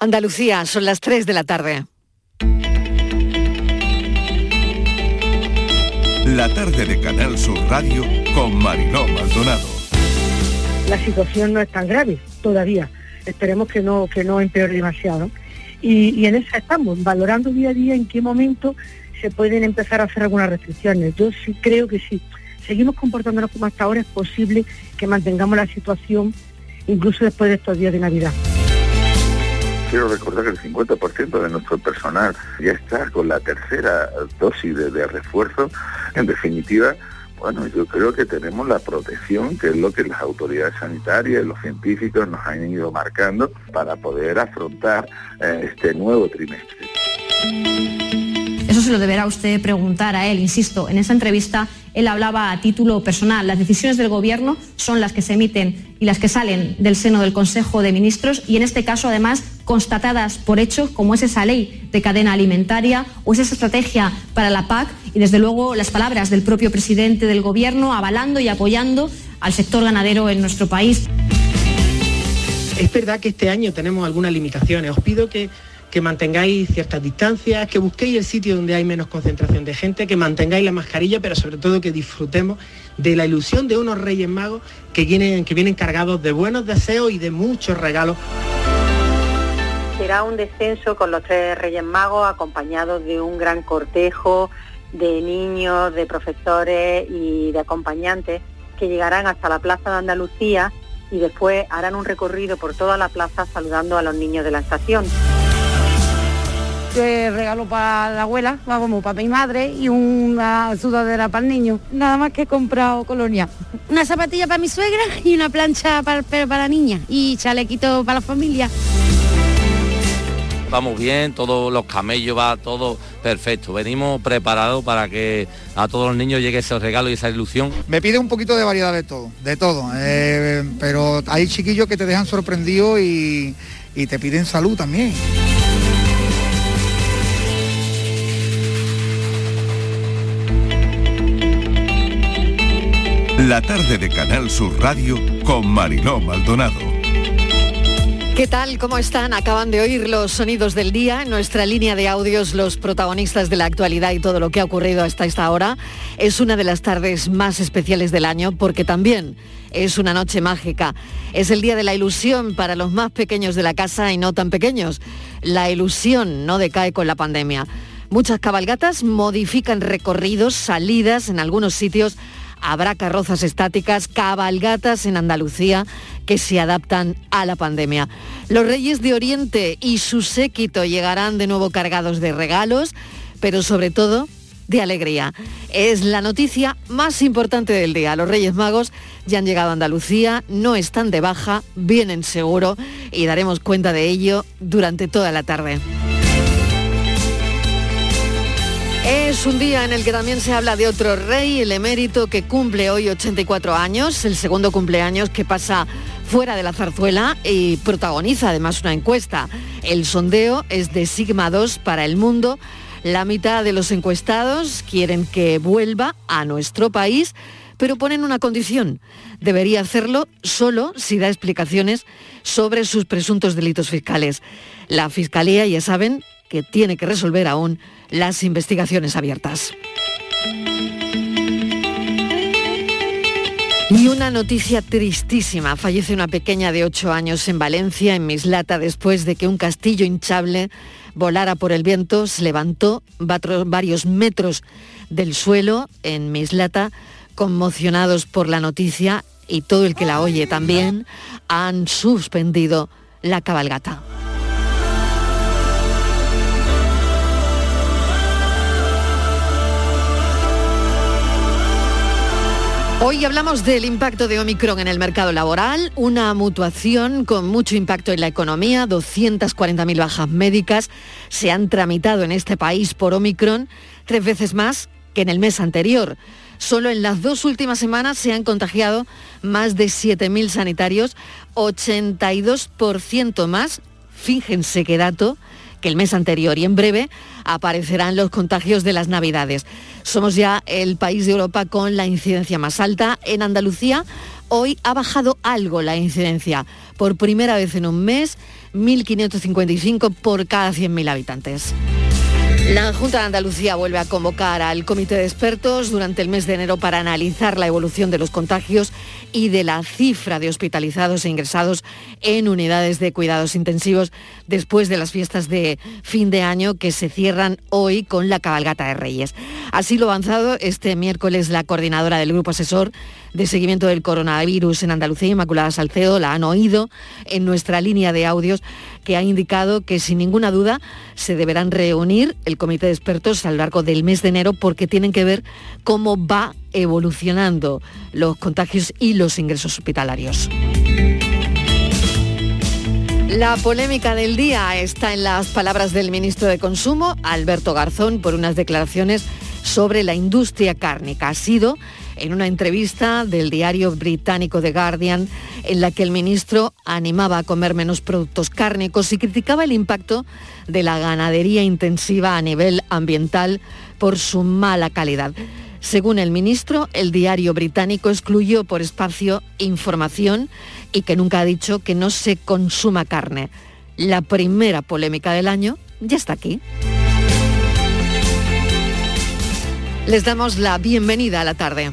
Andalucía, son las 3 de la tarde. La tarde de Canal Sur Radio con Mariló Maldonado. La situación no es tan grave todavía. Esperemos que no, que no empeore demasiado. Y, y en esa estamos, valorando día a día en qué momento se pueden empezar a hacer algunas restricciones. Yo sí creo que sí. Seguimos comportándonos como hasta ahora, es posible que mantengamos la situación incluso después de estos días de Navidad. Quiero recordar que el 50% de nuestro personal ya está con la tercera dosis de, refuerzo. En definitiva, bueno, yo creo que tenemos la protección, que es lo que las autoridades sanitarias, los científicos nos han ido marcando para poder afrontar eh, este nuevo trimestre. Eso se lo deberá usted preguntar a él. Insisto, en esa entrevista él hablaba a título personal. Las decisiones del Gobierno son las que se emiten y las que salen del seno del Consejo de Ministros y en este caso además constatadas por hechos como es esa ley de cadena alimentaria o es esa estrategia para la PAC y desde luego las palabras del propio presidente del Gobierno avalando y apoyando al sector ganadero en nuestro país. Es verdad que este año tenemos algunas limitaciones. Os pido que que mantengáis ciertas distancias, que busquéis el sitio donde hay menos concentración de gente, que mantengáis la mascarilla, pero sobre todo que disfrutemos de la ilusión de unos Reyes Magos que vienen, que vienen cargados de buenos deseos y de muchos regalos. Será un descenso con los tres Reyes Magos acompañados de un gran cortejo de niños, de profesores y de acompañantes que llegarán hasta la Plaza de Andalucía y después harán un recorrido por toda la plaza saludando a los niños de la estación regalo para la abuela, vamos, para mi madre y una sudadera para el niño. Nada más que he comprado colonia. Una zapatilla para mi suegra y una plancha para, para la niña y chalequito para la familia. Vamos bien, todos los camellos va todo perfecto. Venimos preparados para que a todos los niños llegue ese regalo y esa ilusión. Me pide un poquito de variedad de todo, de todo. Eh, pero hay chiquillos que te dejan sorprendido y, y te piden salud también. La tarde de Canal Sur Radio con Mariló Maldonado. ¿Qué tal? ¿Cómo están? Acaban de oír los sonidos del día en nuestra línea de audios, los protagonistas de la actualidad y todo lo que ha ocurrido hasta esta hora. Es una de las tardes más especiales del año porque también es una noche mágica. Es el día de la ilusión para los más pequeños de la casa y no tan pequeños. La ilusión no decae con la pandemia. Muchas cabalgatas modifican recorridos, salidas en algunos sitios habrá carrozas estáticas, cabalgatas en Andalucía que se adaptan a la pandemia. Los Reyes de Oriente y su séquito llegarán de nuevo cargados de regalos, pero sobre todo de alegría. Es la noticia más importante del día. Los Reyes Magos ya han llegado a Andalucía, no están de baja, vienen seguro y daremos cuenta de ello durante toda la tarde. Es un día en el que también se habla de otro rey, el emérito, que cumple hoy 84 años, el segundo cumpleaños que pasa fuera de la zarzuela y protagoniza además una encuesta. El sondeo es de Sigma 2 para el mundo. La mitad de los encuestados quieren que vuelva a nuestro país, pero ponen una condición. Debería hacerlo solo si da explicaciones sobre sus presuntos delitos fiscales. La Fiscalía, ya saben, que tiene que resolver aún las investigaciones abiertas. Y una noticia tristísima. Fallece una pequeña de 8 años en Valencia, en Mislata, después de que un castillo hinchable volara por el viento, se levantó varios metros del suelo en Mislata, conmocionados por la noticia y todo el que la oye también, han suspendido la cabalgata. Hoy hablamos del impacto de Omicron en el mercado laboral, una mutuación con mucho impacto en la economía, 240.000 bajas médicas se han tramitado en este país por Omicron, tres veces más que en el mes anterior. Solo en las dos últimas semanas se han contagiado más de 7.000 sanitarios, 82% más, fíjense qué dato, que el mes anterior y en breve aparecerán los contagios de las Navidades. Somos ya el país de Europa con la incidencia más alta. En Andalucía hoy ha bajado algo la incidencia. Por primera vez en un mes 1.555 por cada 100.000 habitantes. La Junta de Andalucía vuelve a convocar al comité de expertos durante el mes de enero para analizar la evolución de los contagios y de la cifra de hospitalizados e ingresados en unidades de cuidados intensivos después de las fiestas de fin de año que se cierran hoy con la cabalgata de Reyes. Así lo avanzado este miércoles la coordinadora del Grupo Asesor de Seguimiento del Coronavirus en Andalucía, Inmaculada Salcedo, la han oído en nuestra línea de audios que ha indicado que sin ninguna duda se deberán reunir el comité de expertos a lo largo del mes de enero porque tienen que ver cómo va evolucionando los contagios y los ingresos hospitalarios. La polémica del día está en las palabras del ministro de Consumo, Alberto Garzón, por unas declaraciones sobre la industria cárnica. Ha sido en una entrevista del diario británico The Guardian en la que el ministro animaba a comer menos productos cárnicos y criticaba el impacto de la ganadería intensiva a nivel ambiental por su mala calidad. Según el ministro, el diario británico excluyó por espacio información y que nunca ha dicho que no se consuma carne. La primera polémica del año ya está aquí. Les damos la bienvenida a la tarde.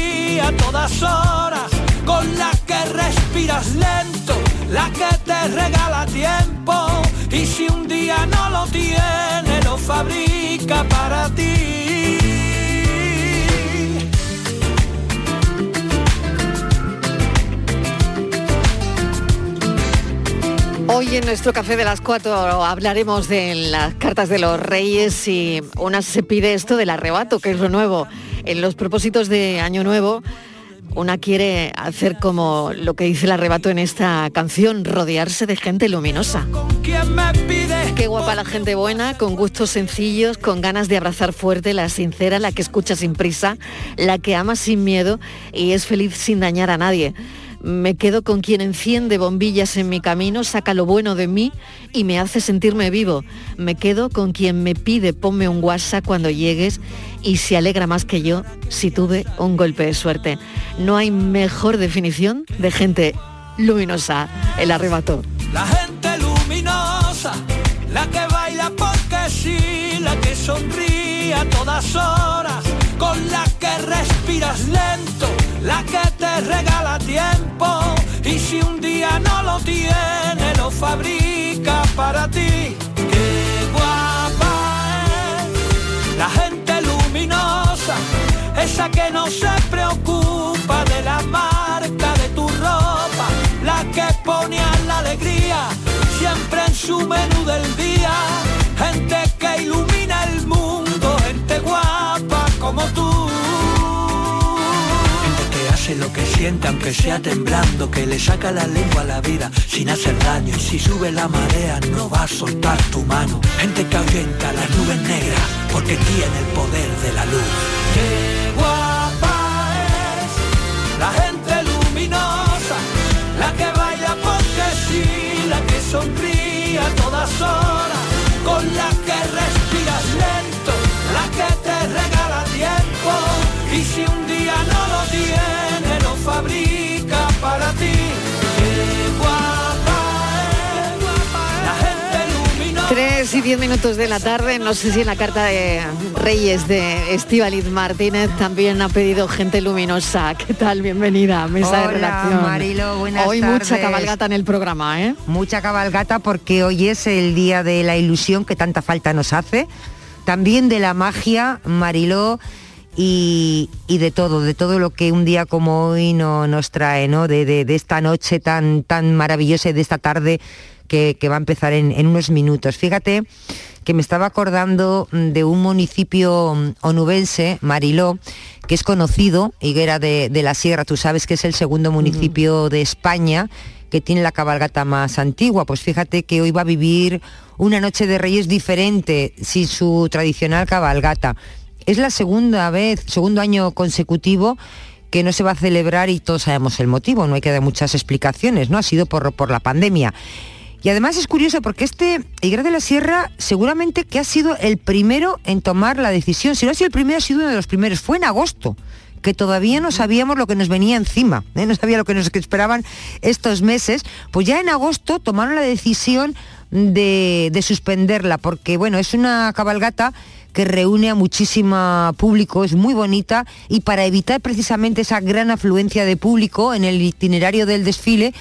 todas horas, con la que respiras lento, la que te regala tiempo y si un día no lo tiene, lo fabrica para ti. Hoy en nuestro café de las cuatro hablaremos de las cartas de los reyes y una se pide esto del arrebato, que es lo nuevo. En los propósitos de Año Nuevo, una quiere hacer como lo que dice el arrebato en esta canción, rodearse de gente luminosa. Qué guapa la gente buena, con gustos sencillos, con ganas de abrazar fuerte, la sincera, la que escucha sin prisa, la que ama sin miedo y es feliz sin dañar a nadie. Me quedo con quien enciende bombillas en mi camino, saca lo bueno de mí y me hace sentirme vivo. Me quedo con quien me pide ponme un WhatsApp cuando llegues y se alegra más que yo si tuve un golpe de suerte. No hay mejor definición de gente luminosa, el arrebato. La gente luminosa, la que baila porque sí, la que sonríe a todas horas, con la que respiras lento, la que te regala tiempo y si un día no lo tiene, lo fabrica para ti. Qué guapa es la gente luminosa, esa que no se preocupa de la marca de tu ropa, la que pone a la alegría siempre en su menú del día, gente que ilumina el mundo, gente guapa como tú. Lo que siente aunque sea temblando, que le saca la lengua a la vida sin hacer daño y si sube la marea no va a soltar tu mano. Gente que ahuyenta las nubes negras porque tiene el poder de la luz. Qué guapa es la gente luminosa, la que baila porque sí, la que sonríe todas horas, con la y 10 minutos de la tarde, no sé si en la carta de Reyes de Estíbaliz Martínez también ha pedido gente luminosa. ¿Qué tal? Bienvenida a Mesa de Hola, Redacción. Marilo, buenas Hoy mucha cabalgata en el programa, ¿eh? Mucha cabalgata porque hoy es el día de la ilusión que tanta falta nos hace, también de la magia, Mariló, y, y de todo, de todo lo que un día como hoy no, nos trae, ¿no? De, de- de esta noche tan, tan maravillosa y de esta tarde que, que va a empezar en, en unos minutos. Fíjate que me estaba acordando de un municipio mm, onubense, Mariló, que es conocido, Higuera de, de la Sierra, tú sabes que es el segundo municipio de España que tiene la cabalgata más antigua. Pues fíjate que hoy va a vivir una noche de Reyes diferente, sin su tradicional cabalgata. Es la segunda vez, segundo año consecutivo que no se va a celebrar y todos sabemos el motivo, no hay que dar muchas explicaciones, ¿no? Ha sido por, por la pandemia. Y además es curioso porque este Higuera de la Sierra seguramente que ha sido el primero en tomar la decisión. Si no ha sido el primero, ha sido uno de los primeros. Fue en agosto que todavía no sabíamos lo que nos venía encima, ¿eh? no sabía lo que nos esperaban estos meses, pues ya en agosto tomaron la decisión de, de suspenderla, porque bueno, es una cabalgata que reúne a muchísimo público, es muy bonita y para evitar precisamente esa gran afluencia de público en el itinerario del desfile,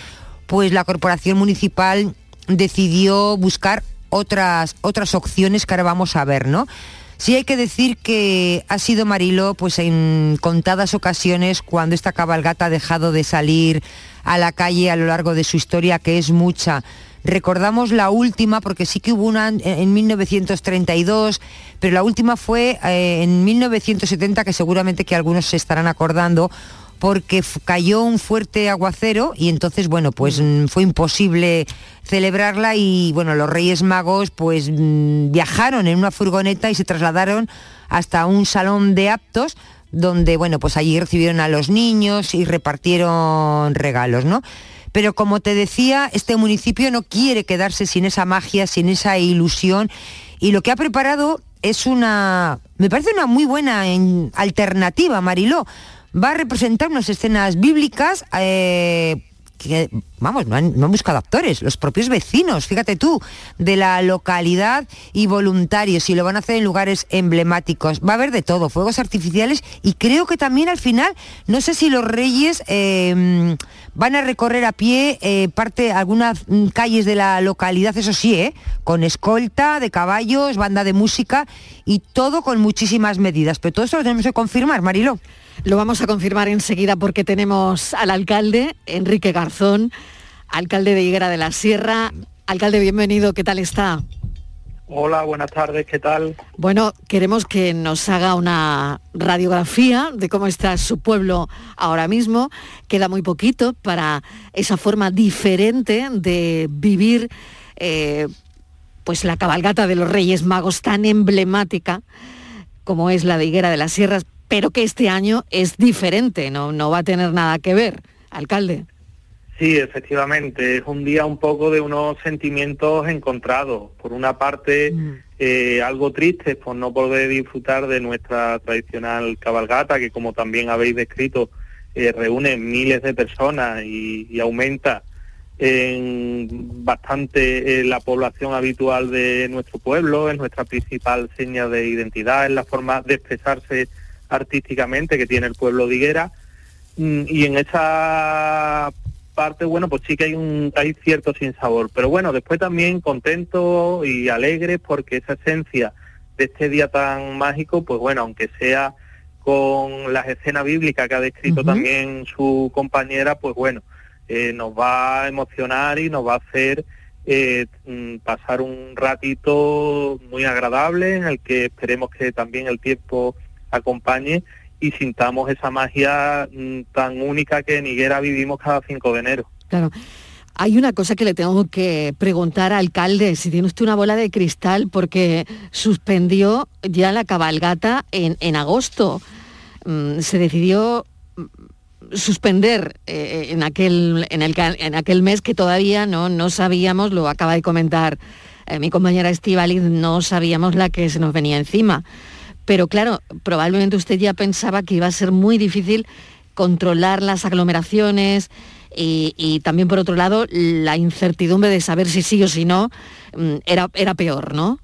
pues la corporación municipal decidió buscar otras, otras opciones que ahora vamos a ver, ¿no? Sí hay que decir que ha sido Mariló, pues en contadas ocasiones cuando esta cabalgata ha dejado de salir a la calle a lo largo de su historia, que es mucha. Recordamos la última, porque sí que hubo una en- en 1932, pero la última fue eh, en 1970, que seguramente que algunos se estarán acordando, porque cayó un fuerte aguacero y entonces, bueno, pues mm, fue imposible celebrarla y, bueno, los Reyes Magos pues mm, viajaron en una furgoneta y se trasladaron hasta un salón de aptos donde, bueno, pues allí recibieron a los niños y repartieron regalos, ¿no? Pero como te decía, este municipio no quiere quedarse sin esa magia, sin esa ilusión y lo que ha preparado es una, me parece una muy buena en- alternativa, Mariló. Va a representar unas escenas bíblicas eh, que, vamos, no han, buscado actores, los propios vecinos, fíjate tú, de la localidad y voluntarios, y lo van a hacer en lugares emblemáticos. Va a haber de todo, fuegos artificiales, y creo que también al final, no sé si los reyes eh, van a recorrer a pie eh, parte, algunas mm, calles de la localidad, eso sí, ¿eh? con escolta de caballos, banda de música, y todo con muchísimas medidas. Pero todo esto lo tenemos que confirmar, Mariló. Lo vamos a confirmar enseguida porque tenemos al alcalde, Enrique Garzón, alcalde de Higuera de la Sierra. Alcalde, bienvenido, ¿qué tal está? Hola, buenas tardes, ¿qué tal? Bueno, queremos que nos haga una radiografía de cómo está su pueblo ahora mismo. Queda muy poquito para esa forma diferente de vivir eh, pues la cabalgata de los Reyes Magos tan emblemática como es la de Higuera de las Sierras, pero que este año es diferente, no, no va a tener nada que ver, alcalde. Sí, efectivamente, es un día un poco de unos sentimientos encontrados. Por una parte, eh, algo triste por no poder disfrutar de nuestra tradicional cabalgata, que como también habéis descrito, eh, reúne miles de personas y, y aumenta en bastante eh, la población habitual de nuestro pueblo, es nuestra principal seña de identidad, es la forma de expresarse artísticamente que tiene el pueblo de Higuera. Mm, y en esa parte, bueno, pues sí que hay un hay cierto sinsabor, pero bueno, después también contento y alegre porque esa esencia de este día tan mágico, pues bueno, aunque sea con las escenas bíblicas que ha descrito también su compañera, pues bueno, eh, nos va a emocionar y nos va a hacer eh, mm, pasar un ratito muy agradable en el que esperemos que también el tiempo acompañe y sintamos esa magia mm, tan única que en Higuera vivimos cada 5 de enero. Claro. Hay una cosa que le tengo que preguntar al alcalde, si tiene usted una bola de cristal, porque suspendió ya la cabalgata en, en agosto. Mm, se decidió mm, suspender eh, en, aquel, en, el, en aquel mes que todavía no, no sabíamos, lo acaba de comentar eh, mi compañera Estivaliz, no sabíamos la que se nos venía encima. Pero claro, probablemente usted ya pensaba que iba a ser muy difícil controlar las aglomeraciones y, y también por otro lado la incertidumbre de saber si sí o si no mm, era, era peor, ¿no?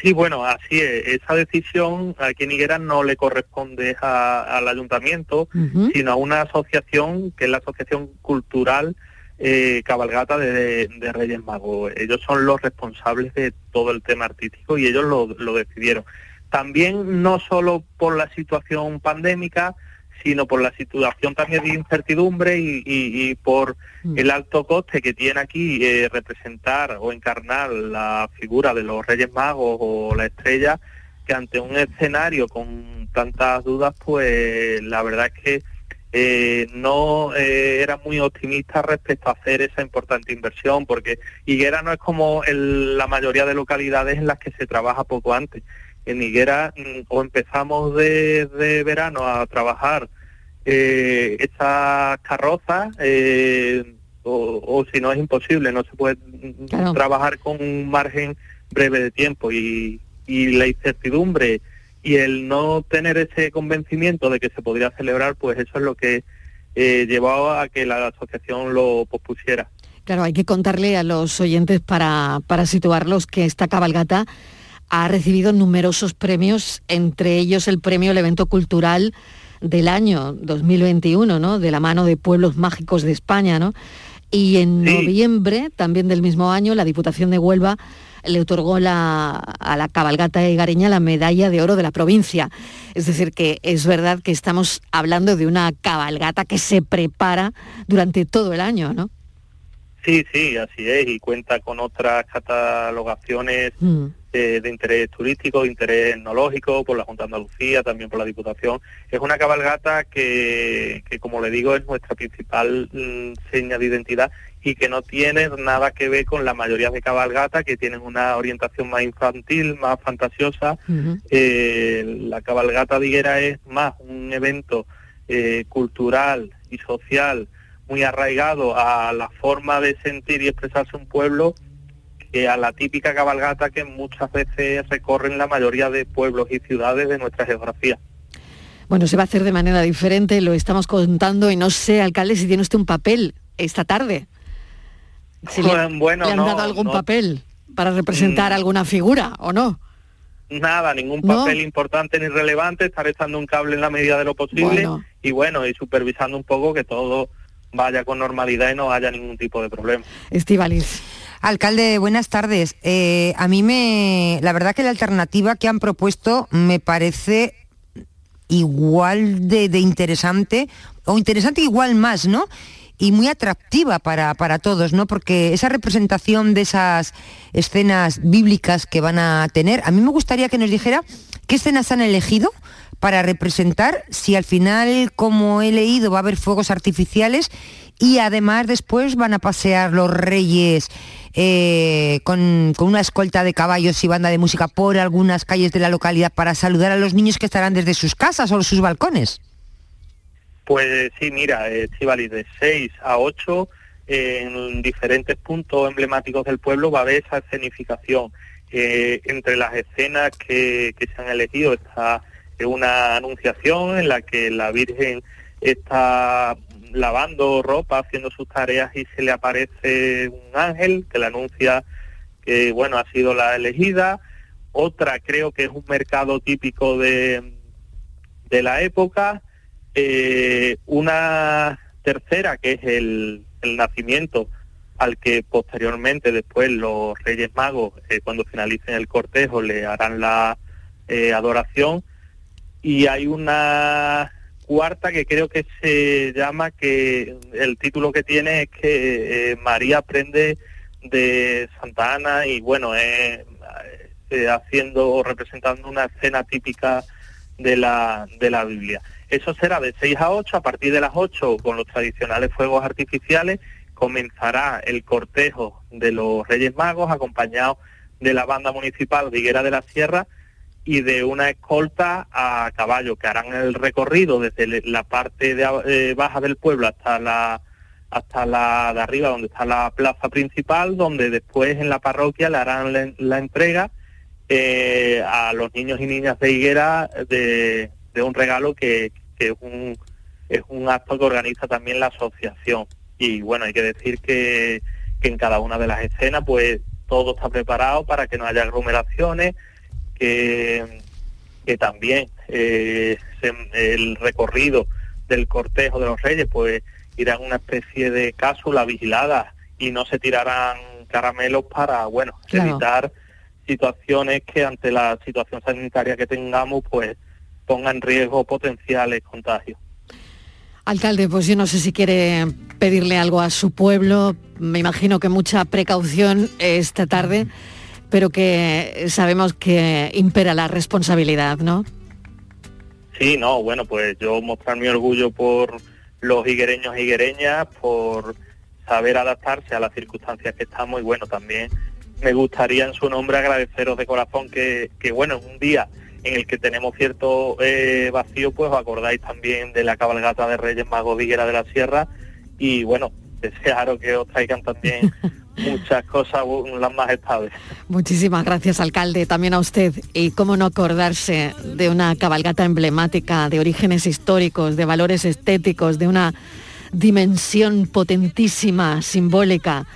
Sí, bueno, así es. Esa decisión aquí en Higuera no le corresponde a- al ayuntamiento, sino a una asociación que es la Asociación Cultural eh, Cabalgata de, de Reyes Magos. Ellos son los responsables de todo el tema artístico y ellos lo, lo decidieron. También no solo por la situación pandémica, sino por la situación también de incertidumbre y, y- y por el alto coste que tiene aquí eh, representar o encarnar la figura de los Reyes Magos o la estrella, que ante un escenario con tantas dudas, pues la verdad es que eh, no eh, era muy optimista respecto a hacer esa importante inversión, porque Higuera no es como el- la mayoría de localidades en las que se trabaja poco antes. En Higuera mm, o empezamos de, de verano a trabajar eh, esas carrozas, eh, o, o si no es imposible, no se puede mm, Claro. trabajar con un margen breve de tiempo y, y la incertidumbre y el no tener ese convencimiento de que se podría celebrar, pues eso es lo que eh, llevó a que la asociación lo pospusiera. Claro, hay que contarle a los oyentes para, para situarlos que esta cabalgata ha recibido numerosos premios, entre ellos el premio al evento cultural del año 2021, ¿no? De la mano de Pueblos Mágicos de España, ¿no? Y en noviembre, también del mismo año, la Diputación de Huelva le otorgó la- a la cabalgata egareña la medalla de oro de la provincia. Es decir, que es verdad que estamos hablando de una cabalgata que se prepara durante todo el año, ¿no? Sí, sí, así es, y cuenta con otras catalogaciones Mm. De interés turístico, de interés etnológico, por la Junta de Andalucía, también por la Diputación. Es una cabalgata que, que como le digo, es nuestra principal mm, seña de identidad y que no tiene nada que ver con la mayoría de cabalgatas que tienen una orientación más infantil, más fantasiosa. Eh, la cabalgata de Higuera es más un evento eh, cultural y social muy arraigado a la forma de sentir y expresarse un pueblo que a la típica cabalgata que muchas veces recorren la mayoría de pueblos y ciudades de nuestra geografía. Bueno, se va a hacer de manera diferente, lo estamos contando y no sé, alcalde, si tiene usted un papel esta tarde. Si le, Bueno, le han no, dado algún no. papel para representar Mm. alguna figura o no. Nada, ningún papel importante ni relevante, estar echando un cable en la medida de lo posible Bueno. y bueno, y supervisando un poco que todo vaya con normalidad y no haya ningún tipo de problema. Estivaliz. Alcalde, buenas tardes. Eh, a mí me, la verdad que la alternativa que han propuesto me parece igual de, de interesante, o interesante igual más, ¿no? Y muy atractiva para, para todos, ¿no? Porque esa representación de esas escenas bíblicas que van a tener, a mí me gustaría que nos dijera qué escenas han elegido para representar, si al final, como he leído, va a haber fuegos artificiales y además después van a pasear los reyes eh, con, una escolta de caballos y banda de música por algunas calles de la localidad para saludar a los niños que estarán desde sus casas o sus balcones. Pues sí, mira, Estivali, de 6 a 8 en diferentes puntos emblemáticos del pueblo va a haber esa escenificación. Eh, entre las escenas que, que se han elegido está eh, una anunciación en la que la Virgen está lavando ropa, haciendo sus tareas y se le aparece un ángel que le anuncia que bueno ha sido la elegida. Otra creo que es un mercado típico de, la época. Eh, una tercera que es el, el nacimiento al que posteriormente después los Reyes Magos eh, cuando finalicen el cortejo le harán la eh, adoración y hay una cuarta que creo que se llama que el título que tiene es que eh, María aprende de Santa Ana y bueno eh, eh, haciendo o representando una escena típica de la de la Biblia. Eso será de 6 a 8, a partir de las 8 con los tradicionales fuegos artificiales comenzará el cortejo de los Reyes Magos acompañado de la banda municipal de Higuera de la Sierra y de una escolta a caballo que harán el recorrido desde la parte de, eh, baja del pueblo hasta la hasta la de arriba donde está la plaza principal donde después en la parroquia le harán la, entrega eh, a los niños y niñas de Higuera de, un regalo que, que es un es un acto que organiza también la asociación. Y bueno, hay que decir que, que en cada una de las escenas pues todo está preparado para que no haya aglomeraciones, que, que también eh, se- el recorrido del cortejo de los reyes pues irá en una especie de cápsula vigilada y no se tirarán caramelos para, bueno, Claro. evitar situaciones que ante la situación sanitaria que tengamos pues ponga en riesgo potenciales contagios. Alcalde, pues yo no sé si quiere pedirle algo a su pueblo, me imagino que mucha precaución esta tarde, pero que sabemos que impera la responsabilidad, ¿no? Sí, no, bueno, pues yo mostrar mi orgullo por los higuereños e higuereñas, por saber adaptarse a las circunstancias que estamos y bueno, también me gustaría en su nombre agradeceros de corazón que, que bueno, en un día en el que tenemos cierto eh, vacío, pues os acordáis también de la cabalgata de Reyes Magos de Higuera de la Sierra y bueno, desearos que os traigan también muchas cosas las más estables. Muchísimas gracias, alcalde, también a usted. Y cómo no acordarse de una cabalgata emblemática, de orígenes históricos, de valores estéticos, de una dimensión potentísima, simbólica.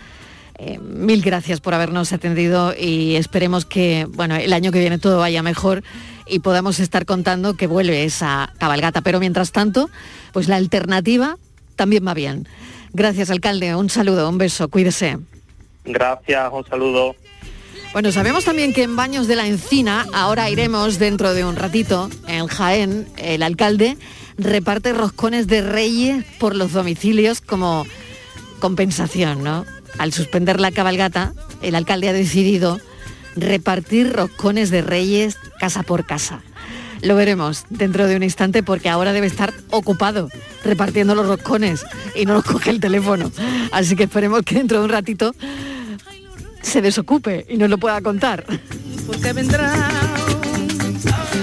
Eh, mil gracias por habernos atendido y esperemos que, bueno, el año que viene todo vaya mejor y podamos estar contando que vuelve esa cabalgata. Pero mientras tanto, pues la alternativa también va bien. Gracias, alcalde. Un saludo, un beso, cuídese. Gracias, un saludo. Bueno, sabemos también que en Baños de la Encina, ahora iremos dentro de un ratito, en Jaén, el alcalde reparte roscones de reyes por los domicilios como compensación, ¿no? Al suspender la cabalgata, el alcalde ha decidido repartir roscones de reyes casa por casa. Lo veremos dentro de un instante porque ahora debe estar ocupado repartiendo los roscones y no nos coge el teléfono. Así que esperemos que dentro de un ratito se desocupe y nos lo pueda contar. porque vendrá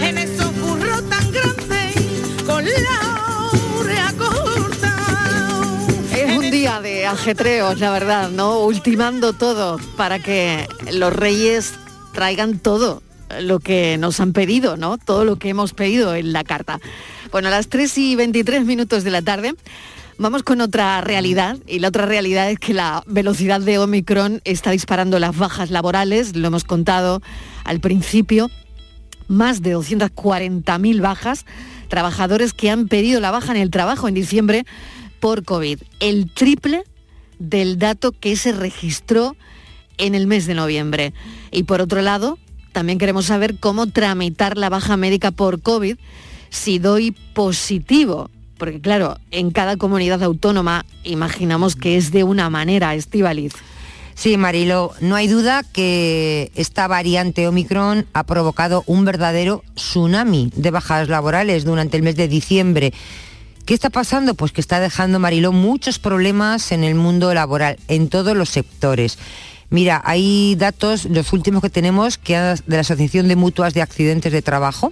en esos burros tan grandes con la oreja corta. Es un día de ajetreos, la verdad, ¿no? Ultimando todo para que los reyes traigan todo lo que nos han pedido, ¿no? Todo lo que hemos pedido en la carta. Bueno, a las 3 y 23 minutos de la tarde vamos con otra realidad y la otra realidad es que la velocidad de Omicron está disparando las bajas laborales, lo hemos contado al principio, más de 240.000 bajas, trabajadores que han pedido la baja en el trabajo en diciembre por COVID, el triple del dato que se registró en el mes de noviembre. Y por otro lado, también queremos saber cómo tramitar la baja médica por COVID si doy positivo. Porque claro, en cada comunidad autónoma imaginamos que es de una manera, Estivaliz. Sí, Marilo, no hay duda que esta variante Omicron ha provocado un verdadero tsunami de bajas laborales durante el mes de diciembre. ¿Qué está pasando? Pues que está dejando, Mariló, muchos problemas en el mundo laboral, en todos los sectores. Mira, hay datos, los últimos que tenemos, que de la Asociación de Mutuas de Accidentes de Trabajo,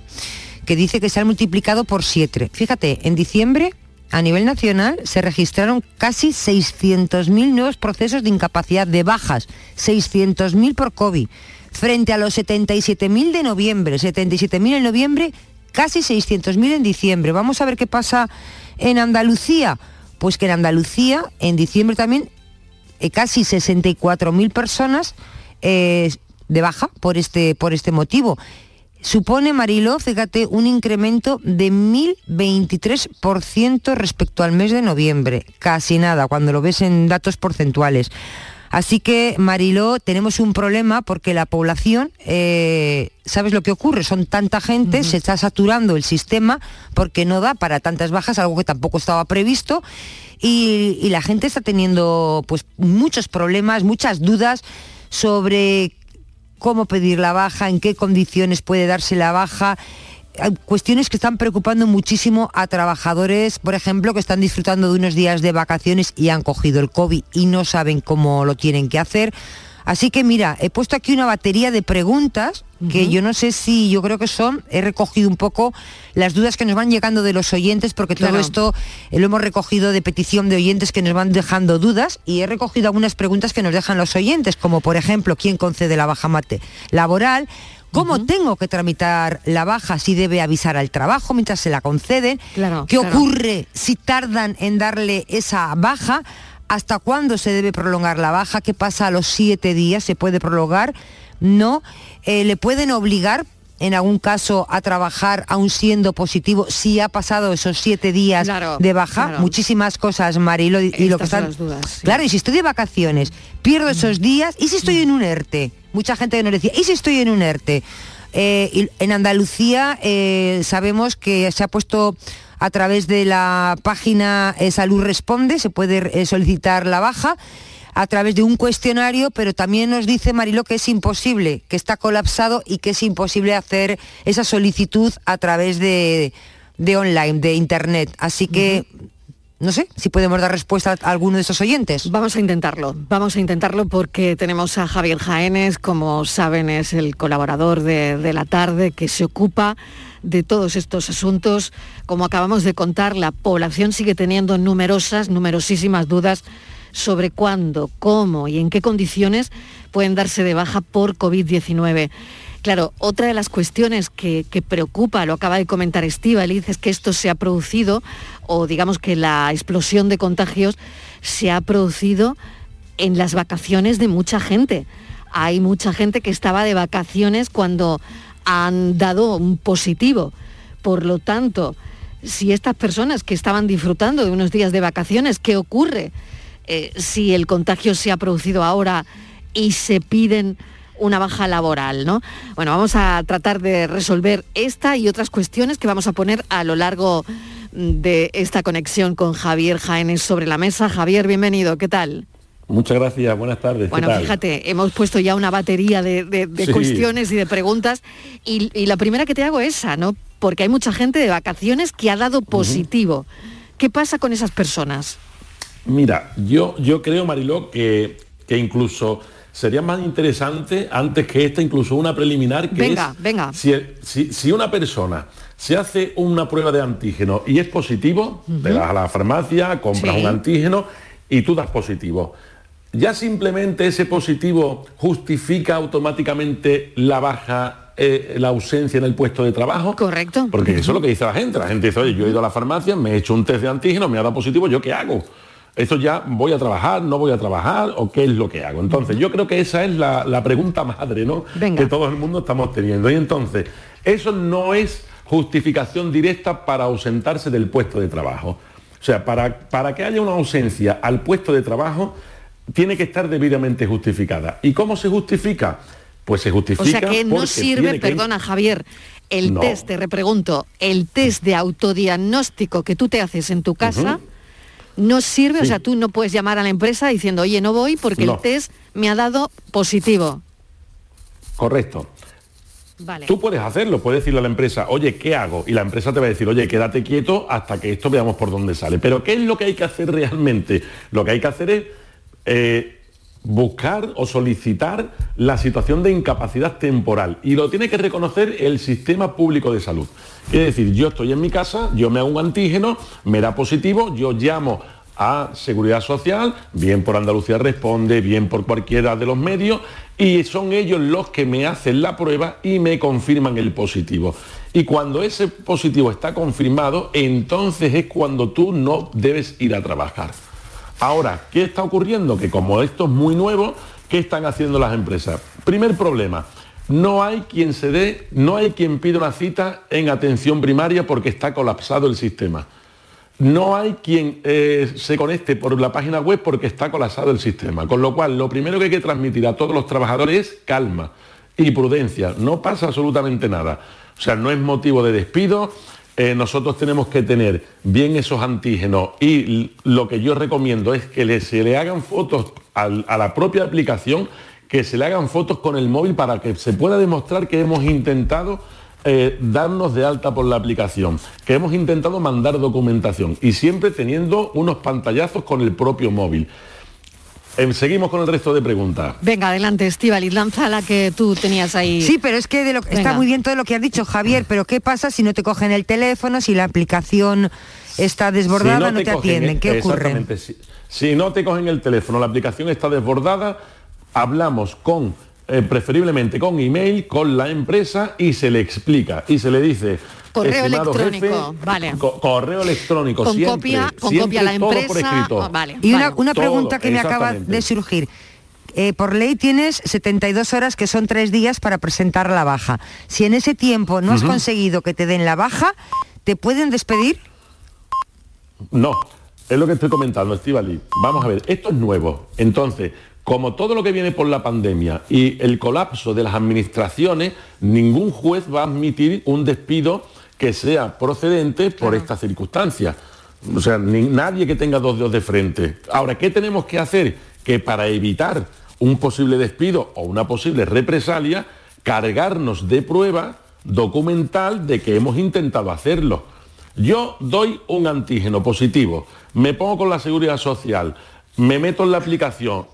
que dice que se han multiplicado por siete. Fíjate, en diciembre, a nivel nacional, se registraron casi 600.000 nuevos procesos de incapacidad de bajas, 600.000 por COVID, frente a los 77.000 de noviembre, 77.000 en noviembre, casi 600.000 en diciembre. Vamos a ver qué pasa en Andalucía. Pues que en Andalucía, en diciembre también, casi 64.000 personas eh, de baja por este, por este motivo. Supone, Mariló, fíjate, un incremento de 1.023% respecto al mes de noviembre. Casi nada, cuando lo ves en datos porcentuales. Así que, Mariló, tenemos un problema porque la población, eh, ¿sabes lo que ocurre? Son tanta gente, se está saturando el sistema porque no da para tantas bajas, algo que tampoco estaba previsto. Y, y la gente está teniendo pues muchos problemas, muchas dudas sobre cómo pedir la baja, en qué condiciones puede darse la baja. Cuestiones que están preocupando muchísimo a trabajadores, por ejemplo, que están disfrutando de unos días de vacaciones y han cogido el COVID y no saben cómo lo tienen que hacer. Así que mira, he puesto aquí una batería de preguntas que yo no sé si, yo creo que son, he recogido un poco las dudas que nos van llegando de los oyentes, porque todo Claro. esto eh, lo hemos recogido de petición de oyentes que nos van dejando dudas y he recogido algunas preguntas que nos dejan los oyentes, como por ejemplo, ¿quién concede la baja mate laboral? ¿Cómo tengo que tramitar la baja? Si debe avisar al trabajo mientras se la conceden. Claro, ¿Qué claro. ocurre si tardan en darle esa baja? ¿Hasta cuándo se debe prolongar la baja? ¿Qué pasa a los siete días? ¿Se puede prolongar? No. Eh, ¿Le pueden obligar en algún caso a trabajar aún siendo positivo si ha pasado esos siete días Claro, de baja? claro. Muchísimas cosas, Marilo, y, y lo que están... las dudas, sí. Claro, y si estoy de vacaciones, pierdo esos días, ¿y si estoy en un ERTE? Mucha gente nos decía, ¿y si estoy en un ERTE? Eh, en Andalucía eh, sabemos que se ha puesto a través de la página eh, Salud Responde, se puede solicitar la baja a través de un cuestionario, pero también nos dice Marilo que es imposible, que está colapsado y que es imposible hacer esa solicitud a través de, de online, de internet. Así que no sé si podemos dar respuesta a alguno de esos oyentes. Vamos a intentarlo, vamos a intentarlo porque tenemos a Javier Jaénes, como saben es el colaborador de, de la tarde que se ocupa de todos estos asuntos. Como acabamos de contar, la población sigue teniendo numerosas, numerosísimas dudas sobre cuándo, cómo y en qué condiciones pueden darse de baja por COVID-19. Claro, otra de las cuestiones que, preocupa, lo acaba de comentar Estíbaliz, es que esto se ha producido, o digamos que la explosión de contagios se ha producido en las vacaciones de mucha gente. Hay mucha gente que estaba de vacaciones cuando han dado un positivo. Por lo tanto, si estas personas que estaban disfrutando de unos días de vacaciones, ¿qué ocurre eh, si el contagio se ha producido ahora y se piden una baja laboral, ¿no? Bueno, vamos a tratar de resolver esta y otras cuestiones que vamos a poner a lo largo de esta conexión con Javier Jaénes sobre la mesa. Javier, bienvenido, ¿qué tal? Muchas gracias, buenas tardes. ¿qué Bueno, fíjate, hemos puesto ya una batería de, de- de Sí. cuestiones y de preguntas y, y la primera que te hago es esa, ¿no? Porque hay mucha gente de vacaciones que ha dado positivo. ¿Qué pasa con esas personas? Mira, yo, yo creo, Mariló, que, que incluso sería más interesante, antes que esta, incluso una preliminar, que Venga, es venga. Si, si- si una persona se hace una prueba de antígeno y es positivo, te vas a la farmacia, compras Sí. un antígeno y tú das positivo. Ya simplemente ese positivo justifica automáticamente la baja, eh, la ausencia en el puesto de trabajo. Correcto. Porque eso es lo que dice la gente. La gente dice, oye, yo he ido a la farmacia, me he hecho un test de antígeno, me ha dado positivo, ¿yo qué hago? Esto ya voy a trabajar, no voy a trabajar, o qué es lo que hago. Entonces, yo creo que esa es la, la pregunta madre, ¿no? Venga. Que todo el mundo estamos teniendo. Y entonces, eso no es justificación directa para ausentarse del puesto de trabajo. O sea, para, para que haya una ausencia al puesto de trabajo, tiene que estar debidamente justificada. ¿Y cómo se justifica? Pues se O justifica. sea que no sirve, que- perdona Javier, el No. test, te repregunto, el test de autodiagnóstico que tú te haces en tu casa. No sirve, o sea, tú no puedes llamar a la empresa diciendo, oye, no voy porque No. el test me ha dado positivo. Correcto. Vale. Tú puedes hacerlo, puedes decirle a la empresa, oye, ¿qué hago? Y la empresa te va a decir, oye, quédate quieto hasta que esto veamos por dónde sale. Pero ¿qué es lo que hay que hacer realmente? Lo que hay que hacer es eh, buscar o solicitar la situación de incapacidad temporal. Y lo tiene que reconocer el sistema público de salud. Es decir, yo estoy en mi casa, yo me hago un antígeno, me da positivo, yo llamo a Seguridad Social, bien por Andalucía Responde, bien por cualquiera de los medios, y son ellos los que me hacen la prueba y me confirman el positivo. Y cuando ese positivo está confirmado, entonces es cuando tú no debes ir a trabajar. Ahora, ¿qué está ocurriendo? Que como esto es muy nuevo, ¿qué están haciendo las empresas? Primer problema, no hay quien se dé, no hay quien pida una cita en atención primaria porque está colapsado el sistema. No hay quien eh, se conecte por la página web porque está colapsado el sistema. Con lo cual, lo primero que hay que transmitir a todos los trabajadores es calma y prudencia. No pasa absolutamente nada. O sea, no es motivo de despido. Eh, nosotros tenemos que tener bien esos antígenos y lo que yo recomiendo es que le- se le hagan fotos a la propia aplicación, que se le hagan fotos con el móvil para que se pueda demostrar que hemos intentado eh, darnos de alta por la aplicación, que hemos intentado mandar documentación y siempre teniendo unos pantallazos con el propio móvil. Em, seguimos con el resto de preguntas. Venga, adelante, Estivaliz, lanza la que tú tenías ahí. Sí, pero es que de lo- está muy bien todo lo que has dicho, Javier, pero ¿qué pasa si no te cogen el teléfono, si la aplicación está desbordada, Si no te, atienden? el- ¿Qué ocurre? Exactamente. Si, si no te cogen el teléfono, la aplicación está desbordada, hablamos con, eh, preferiblemente con email, con la empresa y se le explica y se le dice, Correo electrónico, jefe, vale. co- correo electrónico, Con siempre, copia- con siempre copia a la todo por empresa, escrito. vale. Y una, una Todo, pregunta que me acaba de surgir. Eh, por ley tienes 72 horas, que son tres días, para presentar la baja. Si en ese tiempo no has conseguido que te den la baja, ¿te pueden despedir? No, es lo que estoy comentando, Estivali. Vamos a ver, esto es nuevo. Entonces, como todo lo que viene por la pandemia y el colapso de las administraciones, ningún juez va a admitir un despido que sea procedente por estas circunstancias. O sea, ni- nadie que tenga dos dedos de frente. Ahora, ¿qué tenemos que hacer? Que para evitar un posible despido o una posible represalia, cargarnos de prueba documental de que hemos intentado hacerlo. Yo doy un antígeno positivo, me pongo con la seguridad social, me meto en la aplicación,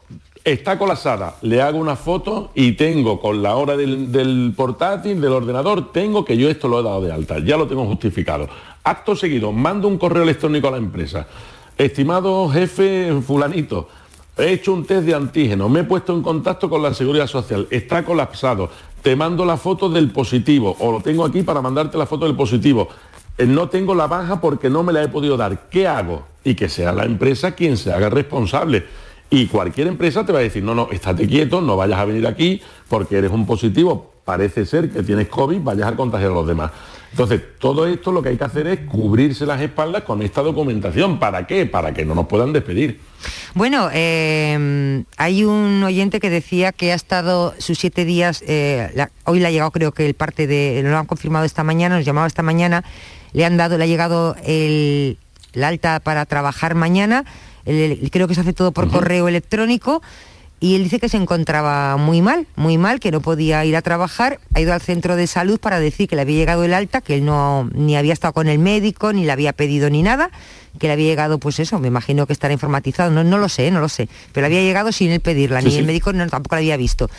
está colapsada, le hago una foto y tengo con la hora del, del portátil, del ordenador, tengo que yo esto lo he dado de alta, ya lo tengo justificado. Acto seguido, mando un correo electrónico a la empresa. Estimado jefe fulanito, he hecho un test de antígeno, me he puesto en contacto con la seguridad social, está colapsado, te mando la foto del positivo o lo tengo aquí para mandarte la foto del positivo. Eh, No tengo la baja porque no me la he podido dar. ¿Qué hago? Y que sea la empresa quien se haga responsable. Y cualquier empresa te va a decir, no, no, estate quieto, no vayas a venir aquí porque eres un positivo, parece ser que tienes COVID, vayas a contagiar a los demás. Entonces, todo esto lo que hay que hacer es cubrirse las espaldas con esta documentación. ¿Para qué? Para que no nos puedan despedir. Bueno, eh, hay un oyente que decía que ha estado sus siete días, eh, hoy le ha llegado creo que el parte de, lo han confirmado esta mañana, nos llamaba esta mañana, le han dado, le ha llegado el, alta para trabajar mañana, el- creo que se hace todo por correo electrónico. Y él dice que se encontraba muy mal, muy mal, que no podía ir a trabajar. Ha ido al centro de salud para decir que le había llegado el alta, que él no ni había estado con el médico, ni le había pedido ni nada, que le había llegado, pues eso, me imagino que estará informatizado, no, no lo sé, no lo sé, pero había llegado sin él pedirla, Sí, ni sí. el médico no, tampoco la había visto.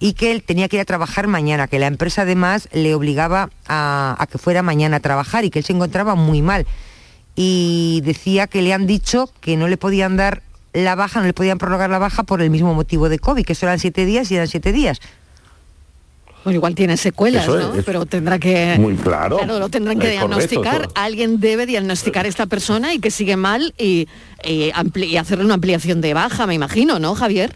Y que él tenía que ir a trabajar mañana, que la empresa además le obligaba a, a que fuera mañana a trabajar y que él se encontraba muy mal. Y decía que le han dicho que no le podían dar la baja, no le podían prorrogar la baja por el mismo motivo de COVID, que eso eran siete días y eran siete días. Bueno, igual tiene secuelas, es, ¿no? Pero tendrá que... muy claro. Claro, lo tendrán que correcto, diagnosticar. Alguien debe diagnosticar a esta persona y que sigue mal y, y ampli- y hacerle una ampliación de baja, me imagino, ¿no, Javier?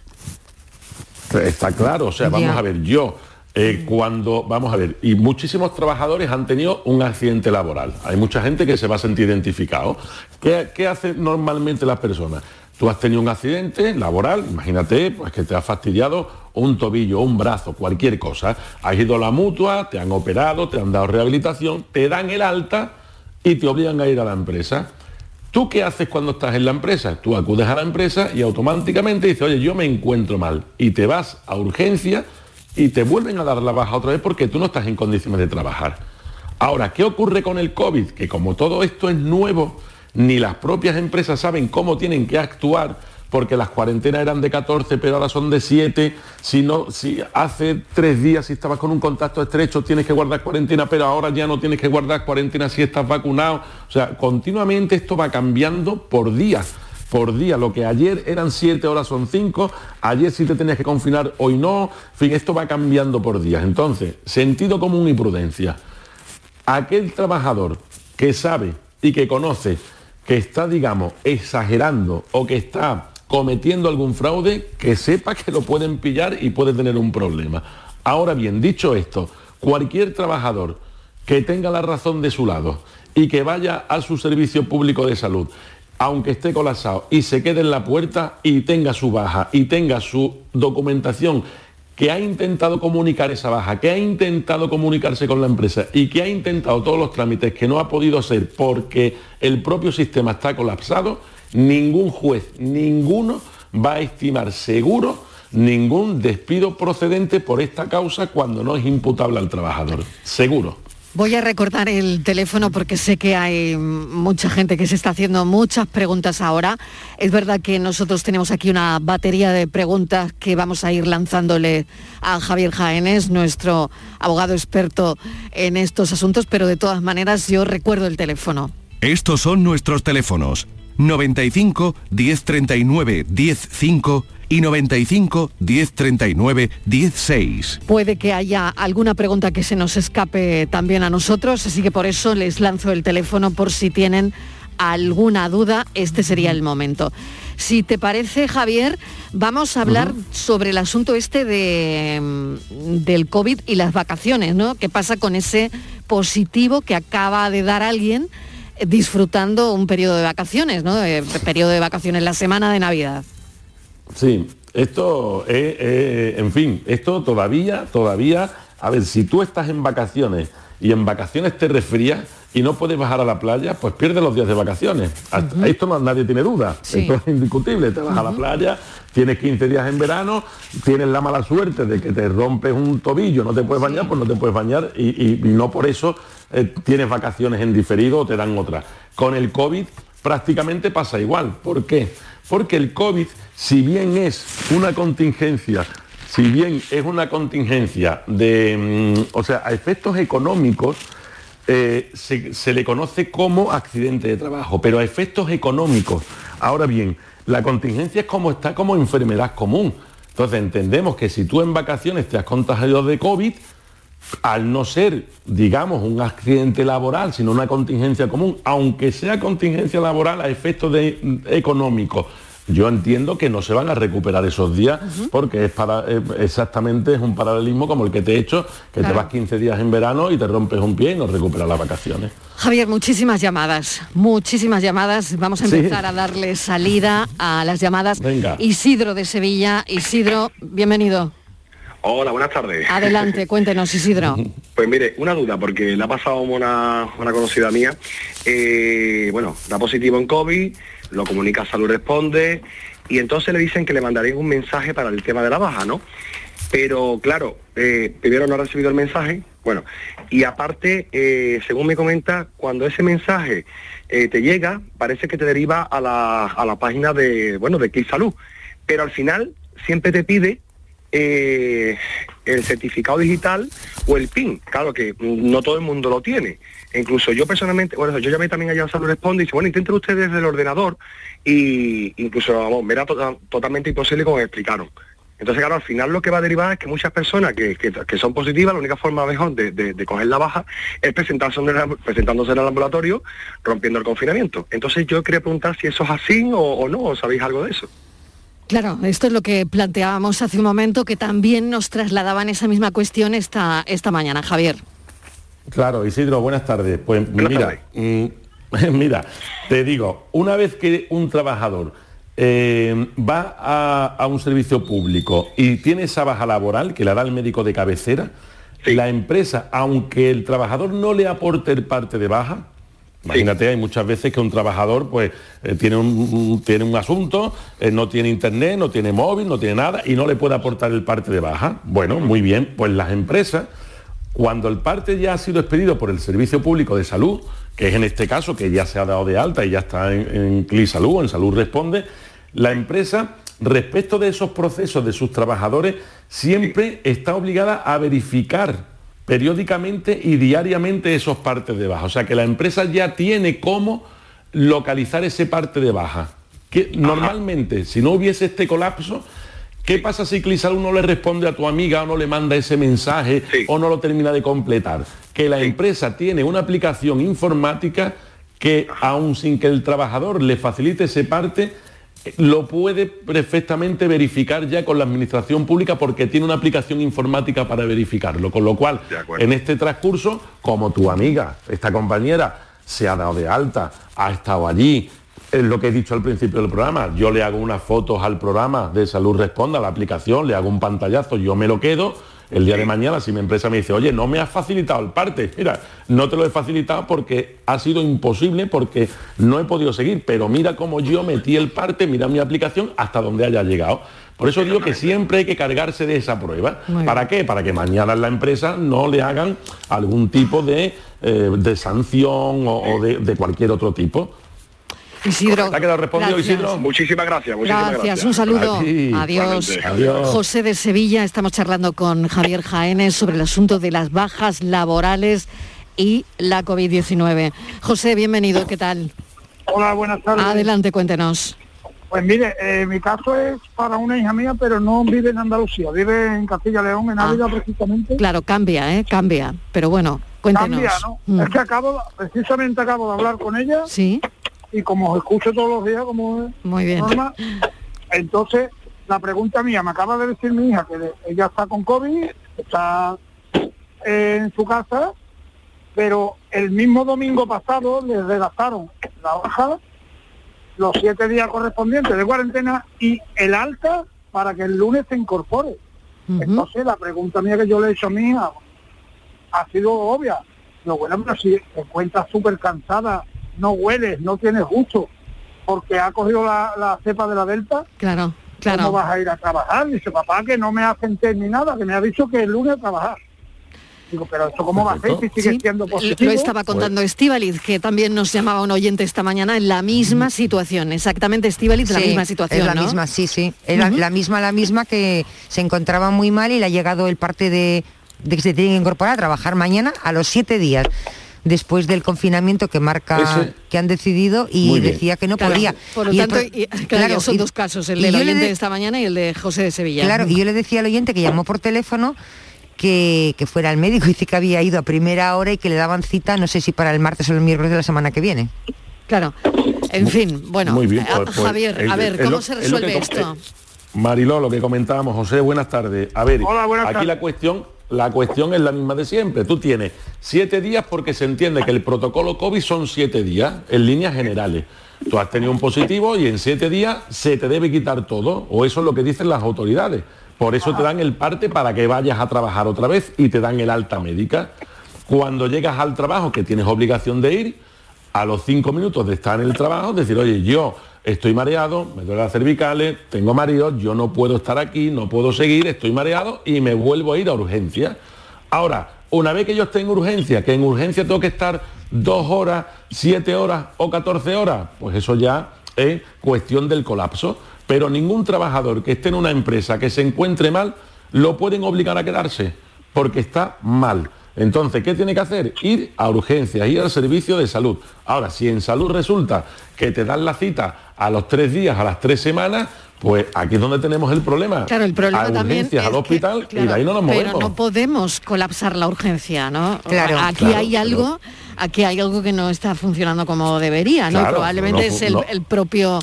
Está claro, o sea, vamos Ya. a ver, yo eh, cuando, vamos a ver, y muchísimos trabajadores han tenido un accidente laboral. Hay mucha gente que se va a sentir identificado. ¿Qué, qué hacen normalmente las personas? Tú has tenido un accidente laboral, imagínate, pues que te ha fastidiado un tobillo, un brazo, cualquier cosa. Has ido a la mutua, te han operado, te han dado rehabilitación, te dan el alta y te obligan a ir a la empresa. ¿Tú qué haces cuando estás en la empresa? Tú acudes a la empresa y automáticamente dices, oye, yo me encuentro mal. Y te vas a urgencia y te vuelven a dar la baja otra vez porque tú no estás en condiciones de trabajar. Ahora, ¿qué ocurre con el COVID? Que como todo esto es nuevo, ni las propias empresas saben cómo tienen que actuar porque las cuarentenas eran de 14, pero ahora son de 7. Si no, si hace tres días si estabas con un contacto estrecho tienes que guardar cuarentena, pero ahora ya no tienes que guardar cuarentena si estás vacunado. O sea, continuamente esto va cambiando por días. Por día, lo que ayer eran 7 horas son 5, ayer sí te tenías que confinar, hoy no, en fin, esto va cambiando por días. Entonces, sentido común y prudencia. Aquel trabajador que sabe y que conoce que está, digamos, exagerando o que está cometiendo algún fraude, que sepa que lo pueden pillar y puede tener un problema. Ahora bien, dicho esto, cualquier trabajador que tenga la razón de su lado y que vaya a su servicio público de salud, aunque esté colapsado y se quede en la puerta y tenga su baja y tenga su documentación que ha intentado comunicar esa baja, que ha intentado comunicarse con la empresa y que ha intentado todos los trámites que no ha podido hacer porque el propio sistema está colapsado, ningún juez, ninguno va a estimar seguro ningún despido procedente por esta causa cuando no es imputable al trabajador. Seguro. Voy a recordar el teléfono porque sé que hay mucha gente que se está haciendo muchas preguntas ahora. Es verdad que nosotros tenemos aquí una batería de preguntas que vamos a ir lanzándole a Javier Jaénes, nuestro abogado experto en estos asuntos, pero de todas maneras yo recuerdo el teléfono. Estos son nuestros teléfonos 95 1039 105 y 95 1039 16. Puede que haya alguna pregunta que se nos escape también a nosotros, así que por eso les lanzo el teléfono por si tienen alguna duda, este sería el momento. Si te parece, Javier, vamos a hablar sobre el asunto este de, mm, del COVID y las vacaciones, ¿no? ¿Qué pasa con ese positivo que acaba de dar alguien eh, disfrutando un periodo de vacaciones, ¿no? Eh, periodo de vacaciones, la semana de Navidad. Sí, esto es, eh, en fin, esto todavía, todavía, a ver, si tú estás en vacaciones y en vacaciones te resfrías y no puedes bajar a la playa, pues pierdes los días de vacaciones. Hasta- Esto no, nadie tiene duda, Sí. esto es indiscutible. Te vas a la playa, tienes 15 días en verano, tienes la mala suerte de que te rompes un tobillo, no te puedes bañar, pues no te puedes bañar y, y- y no por eso eh, tienes vacaciones en diferido o te dan otras. Con el COVID prácticamente pasa igual. ¿Por qué? Porque el COVID, si bien es una contingencia, si bien es una contingencia de, mm, o sea, a efectos económicos, eh, se, le conoce como accidente de trabajo, pero a efectos económicos. Ahora bien, la contingencia es como está como enfermedad común. Entonces entendemos que si tú en vacaciones te has contagiado de COVID, al no ser, digamos, un accidente laboral, sino una contingencia común, aunque sea contingencia laboral a efectos mm, económicos, yo entiendo que no se van a recuperar esos días porque es para, eh, exactamente es un paralelismo como el que te he hecho, que Claro. te vas 15 días en verano y te rompes un pie y no recuperas las vacaciones. Javier, muchísimas llamadas, muchísimas llamadas. Vamos a Sí. empezar a darle salida a las llamadas. Venga. Isidro de Sevilla. Isidro, bienvenido. Hola, buenas tardes. Adelante, cuéntenos, Isidro. Pues mire, una duda, porque le ha pasado a una, una conocida mía, eh, bueno, da positivo en COVID, lo comunica Salud Responde, y entonces le dicen que le mandarían un mensaje para el tema de la baja, ¿no? Pero claro, eh, primero no ha recibido el mensaje, bueno, y aparte, eh, según me comenta, cuando ese mensaje eh, te llega, parece que te deriva a la, a la página de, bueno, de Click Salud, pero al final siempre te pide eh, el certificado digital o el PIN. Claro que no todo el mundo lo tiene. Incluso yo personalmente, bueno, yo llamé también allá a Salud Responde y dice, bueno, intenten ustedes desde el ordenador y incluso, vamos, me era to- totalmente imposible como me explicaron. Entonces, claro, al final lo que va a derivar es que muchas personas que, que- son positivas, la única forma mejor de, de- coger la baja es presentarse presentándose en el ambulatorio, rompiendo el confinamiento. Entonces yo quería preguntar si eso es así o, o no, o sabéis algo de eso. Claro, esto es lo que planteábamos hace un momento, que también nos trasladaban esa misma cuestión esta, esta mañana, Javier. Claro, Isidro, buenas tardes. Pues mira, mm, mira, te digo, una vez que un trabajador eh, va a, a un servicio público y tiene esa baja laboral que le da el médico de cabecera, la empresa, aunque el trabajador no le aporte el parte de baja, Imagínate, hay muchas veces que un trabajador pues eh, tiene, un, un- tiene un asunto, eh, no tiene internet, no tiene móvil, no tiene nada y no le puede aportar el parte de baja. Bueno, muy bien, pues las empresas, cuando el parte ya ha sido expedido por el Servicio Público de Salud, que es en este caso que ya se ha dado de alta y ya está en, en Cli Salud, en Salud Responde, la empresa, respecto de esos procesos de sus trabajadores, siempre está obligada a verificar periódicamente y diariamente esos partes de baja. O sea que la empresa ya tiene cómo localizar ese parte de baja. Que normalmente, si no hubiese este colapso, ¿qué pasa si Clisalud no le responde a tu amiga o no le manda ese mensaje o no lo termina de completar? Que la empresa tiene una aplicación informática que aun sin que el trabajador le facilite ese parte, lo puede perfectamente verificar ya con la administración pública porque tiene una aplicación informática para verificarlo. Con lo cual, en este transcurso, como tu amiga, esta compañera, se ha dado de alta, ha estado allí, es lo que he dicho al principio del programa, yo le hago unas fotos al programa de Salud Responda, a la aplicación, le hago un pantallazo, yo me lo quedo, el día de mañana si mi empresa me dice, oye, no me has facilitado el parte, mira, no te lo he facilitado porque ha sido imposible, porque no he podido seguir, pero mira cómo yo metí el parte, mira mi aplicación hasta donde haya llegado. Por eso digo que siempre hay que cargarse de esa prueba. ¿Para qué? Para que mañana en la empresa no le hagan algún tipo de, eh, de sanción o, o de, de cualquier otro tipo. Isidro. ¿Te ha quedado respondido, gracias. Isidro? Muchísimas gracias. muchísimas Gracias, un saludo. Adiós. José de Sevilla, estamos charlando con Javier Jaénes sobre el asunto de las bajas laborales y la COVID-19. José, bienvenido, ¿qué tal? Hola, buenas tardes. Adelante, cuéntenos. Pues mire, eh, mi caso es para una hija mía, pero no vive en Andalucía, vive en Castilla León, en Ávila precisamente. Claro, cambia, ¿eh? Cambia. Pero bueno, cuéntenos. Cambia, ¿no? Mm. Es que acabo, precisamente acabo de hablar con ella. Sí. Y como os escucho todos los días, como es Muy bien. entonces la pregunta mía, me acaba de decir mi hija que ella está con COVID, está en su casa, pero el mismo domingo pasado les redactaron la baja, los siete días correspondientes de cuarentena y el alta para que el lunes se incorpore. Entonces la pregunta mía que yo le he hecho a mi hija ha sido obvia. Lo bueno, pero si te encuentras súper cansada, no hueles, no tienes gusto, porque ha cogido la, la cepa de la Delta, Claro, claro. ¿cómo vas a ir a trabajar? Dice, papá, que no me hacen test ni nada, que me ha dicho que el lunes a trabajar. Digo, pero ¿esto cómo va a ser si sigue Sí, siendo lo- positivo? Lo estaba contando Estíbaliz, que también nos llamaba un oyente esta mañana en la misma situación. Exactamente, Estíbaliz, la Sí, misma situación, Es la ¿no? misma, sí, sí. Es la, Ujú. la misma, la misma que se encontraba muy mal y le ha llegado el parte de, de que se tiene que incorporar a trabajar mañana a los siete días después del confinamiento que marca Ese- que han decidido y decía que no Claro, podía. Por lo Y tanto, y- claro, son y- dos casos, el y del oyente de- de esta mañana y el de José de Sevilla. Claro, y yo le decía al oyente que llamó por teléfono que, que fuera al médico, dice que había ido a primera hora y que le daban cita, no sé si para el martes o el miércoles de la semana que viene. Claro. En fin, bueno, Muy bien, a- pues- pues, Javier, a ver, ¿cómo lo- se es lo que resuelve esto? Mariló, lo que comentábamos, José, buenas tardes. A ver, Hola, buenas aquí tardes. la cuestión, la cuestión es la misma de siempre. Tú tienes siete días porque se entiende que el protocolo COVID son siete días en líneas generales. Tú has tenido un positivo y en siete días se te debe quitar todo, o eso es lo que dicen las autoridades. Por eso te dan el parte para que vayas a trabajar otra vez y te dan el alta médica. Cuando llegas al trabajo, que tienes obligación de ir, a los cinco minutos de estar en el trabajo, decir, oye, yo estoy mareado, me duele las cervicales, tengo mareo, yo no puedo estar aquí, no puedo seguir, estoy mareado y me vuelvo a ir a urgencia. Ahora, una vez que yo esté en urgencia, que en urgencia tengo que estar dos horas, siete horas o 14 horas, pues eso ya es cuestión del colapso. Pero ningún trabajador que esté en una empresa que se encuentre mal, lo pueden obligar a quedarse, porque está mal. Entonces, ¿qué tiene que hacer? Ir a urgencias, ir al servicio de salud. Ahora, si en salud resulta que te dan la cita a los tres días, a las tres semanas, pues aquí es donde tenemos el problema. Claro, el problema a también es al que, hospital y de ahí no nos Pero movemos. no podemos colapsar la urgencia, ¿no? Claro. aquí Claro, hay pero- algo, aquí hay algo que no está funcionando como debería, ¿no? Claro, Probablemente no, es el, no. el propio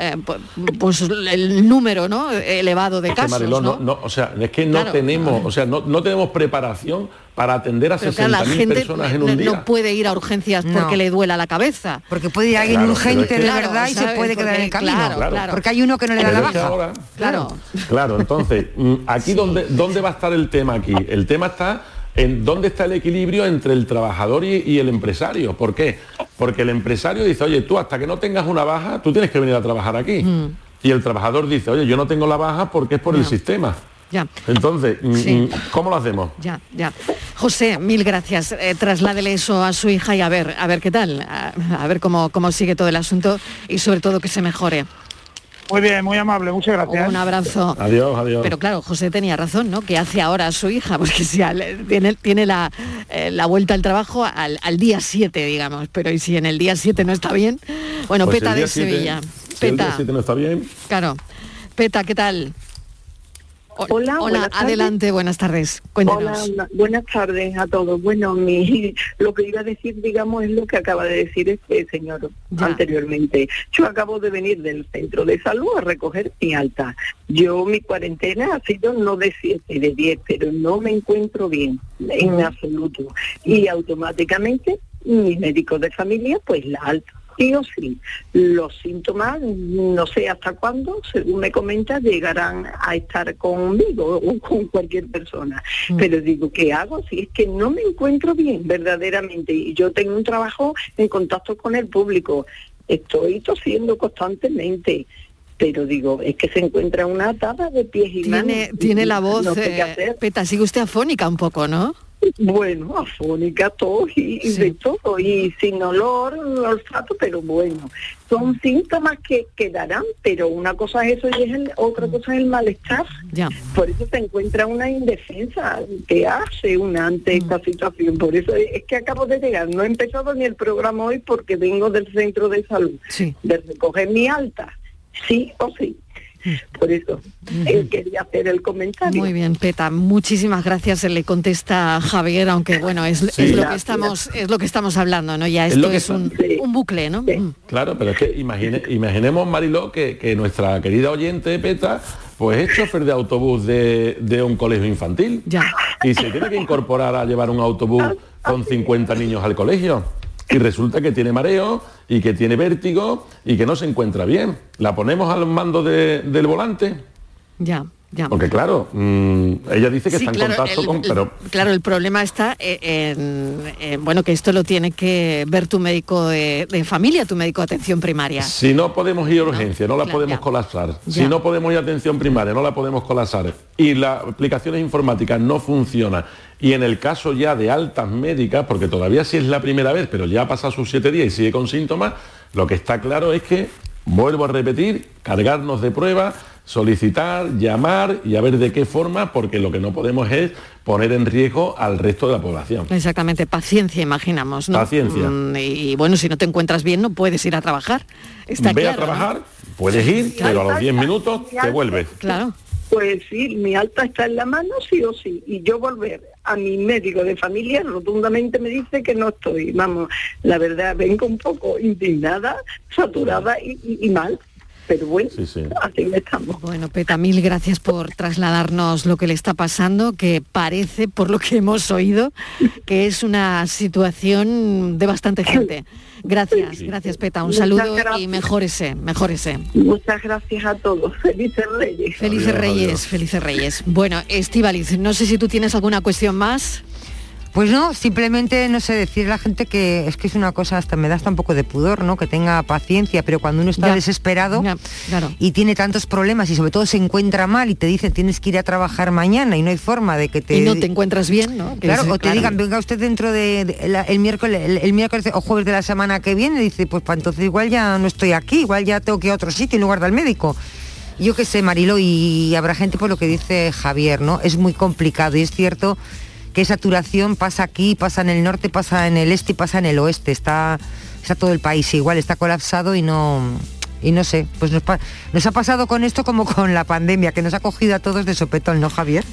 eh, pu- pues el número, ¿no? elevado de Es que, casos, Mariló, ¿no? no, no, o sea, es que no Claro. tenemos, o sea, no, no tenemos preparación para atender a Pero claro, la 60.000 gente personas en no, un día. no puede ir a urgencias No. porque le duela la cabeza. Porque puede ir alguien Claro, urgente es que- de verdad y se puede quedar en el Porque, camino. claro, claro. Porque hay uno que no le da la baja. ahora- Claro. Claro, entonces, mm, aquí dónde, dónde va a estar el tema aquí. El tema está en dónde está el equilibrio entre el trabajador y, y el empresario. ¿Por qué? Porque el empresario dice, oye, tú hasta que no tengas una baja, tú tienes que venir a trabajar aquí. Mm. Y el trabajador dice, oye, yo no tengo la baja porque es por el sistema. Ya. Entonces, mm, Sí. mm, ¿cómo lo hacemos? Ya, ya. José, mil gracias. Eh, trasládele eso a su hija y a ver, a ver qué tal, a, a ver cómo, cómo sigue todo el asunto y sobre todo que se mejore. Muy bien, muy amable, muchas gracias. Un abrazo. Adiós, adiós. Pero claro, José tenía razón, ¿no? ¿Qué hace ahora a su hija? Porque si al- tiene, tiene la, eh, la vuelta al trabajo al, al día 7, digamos. Pero ¿y si en el día 7 no está bien? Bueno, Pues Peta el día de siete- Sevilla. si el día Peta, siete no está bien. claro. Peta, ¿qué tal? Hola, buenas tardes. adelante, buenas tardes. Cuéntanos. Hola, buenas tardes a todos. Bueno, mi, lo que iba a decir, digamos, es lo que acaba de decir este señor anteriormente. Yo acabo de venir del centro de salud a recoger mi alta. Yo, mi cuarentena ha sido no de 7, de 10, pero no me encuentro bien, en absoluto. Y automáticamente, mi médico de familia, pues la alta. Sí o sí, los síntomas, no sé hasta cuándo, según me comenta, llegarán a estar conmigo o con cualquier persona. Pero digo, ¿qué hago? Si es que no me encuentro bien, verdaderamente. Y yo tengo un trabajo en contacto con el público. Estoy tosiendo constantemente. Pero digo, es que se encuentra una atada de pies y manos. Tiene, tiene la voz, No sé eh, hacer. Peta, sigue usted afónica un poco, ¿no? Bueno, afónica, tos y, de todo, y sin olor, olfato, pero bueno, son síntomas que quedarán, pero una cosa es eso y es el- otra cosa es el malestar. Ya. Por eso se encuentra una indefensa que hace una ante esta situación. Por eso es es que acabo de llegar, no he empezado ni el programa hoy porque vengo del centro de salud, de recoger mi alta. sí o sí. Por eso él quería hacer el comentario. Muy bien, Peta, muchísimas gracias. Se le contesta Javier, aunque bueno, es, es lo que estamos, es lo que estamos hablando, ¿no? Ya Es esto lo que es un, un bucle, ¿no? Claro, pero es que imagine- imaginemos, Mariló, que, que nuestra querida oyente Petra, pues es chofer de autobús de, de un colegio infantil. Ya. Y se tiene que incorporar a llevar un autobús con 50 niños al colegio. Y resulta que tiene mareo y que tiene vértigo y que no se encuentra bien. ¿La ponemos al mando de- del volante? Ya, ya. Porque claro, mm, ella dice que Sí, está en contacto el- con... Pero Claro, el problema está eh, en, en, bueno, que esto lo tiene que ver tu médico de, de familia, tu médico de atención primaria. Si no podemos ir a urgencia, no, la claro, podemos ya. colapsar. Ya. Si no podemos ir a atención primaria, no la podemos colapsar. Y las aplicaciones informáticas no funcionan. Y en el caso ya de altas médicas, porque todavía sí es la primera vez, pero ya ha pasado sus siete días y sigue con síntomas, lo que está claro es que, vuelvo a repetir, cargarnos de pruebas, solicitar, llamar y a ver de qué forma, porque lo que no podemos es poner en riesgo al resto de la población. Exactamente, paciencia, imaginamos, ¿no? Paciencia. Mm, Y, y bueno, si no te encuentras bien, no puedes ir a trabajar. Está Ve claro, a ¿no? trabajar, puedes ir, pero a los 10 minutos te vuelves. Claro. Pues sí, mi alta está en la mano, sí o sí. Y yo volver a mi médico de familia rotundamente me dice que no estoy. Vamos, la verdad, vengo un poco indignada, saturada y, y- y mal. Pero bueno, así estamos. Bueno, Peta, mil gracias por trasladarnos lo que le está pasando, que parece, por lo que hemos oído, que es una situación de bastante gente. Gracias, gracias Peta. Un Muchas saludo y mejórese, mejórese. Muchas gracias a todos. Felices Reyes. Felices Reyes, felices Reyes. Bueno, Estivaliz, no sé si tú tienes alguna cuestión más. Pues no, simplemente, no sé, decir a la gente que es que es una cosa, hasta me da hasta un poco de pudor, ¿no? Que tenga paciencia, pero cuando uno está Ya, desesperado claro. y tiene tantos problemas y sobre todo se encuentra mal y te dicen tienes que ir a trabajar mañana y no hay forma de que te... Y no te encuentras bien, ¿no? Claro, es- o te claro. digan, venga usted dentro de, de la- el miércoles el, el miércoles o jueves de la semana que viene, dice, pues para entonces igual ya no estoy aquí, igual ya tengo que ir a otro sitio en lugar del médico. Yo qué sé, Marilo, y habrá gente por lo que dice Javier, ¿no? Es muy complicado y es cierto que saturación pasa aquí, pasa en el norte, pasa en el este y pasa en el oeste. Está, está todo el país igual, está colapsado y no... Y no sé, pues nos, nos ha pasado con esto como con la pandemia, que nos ha cogido a todos de sopetón, ¿no, Javier?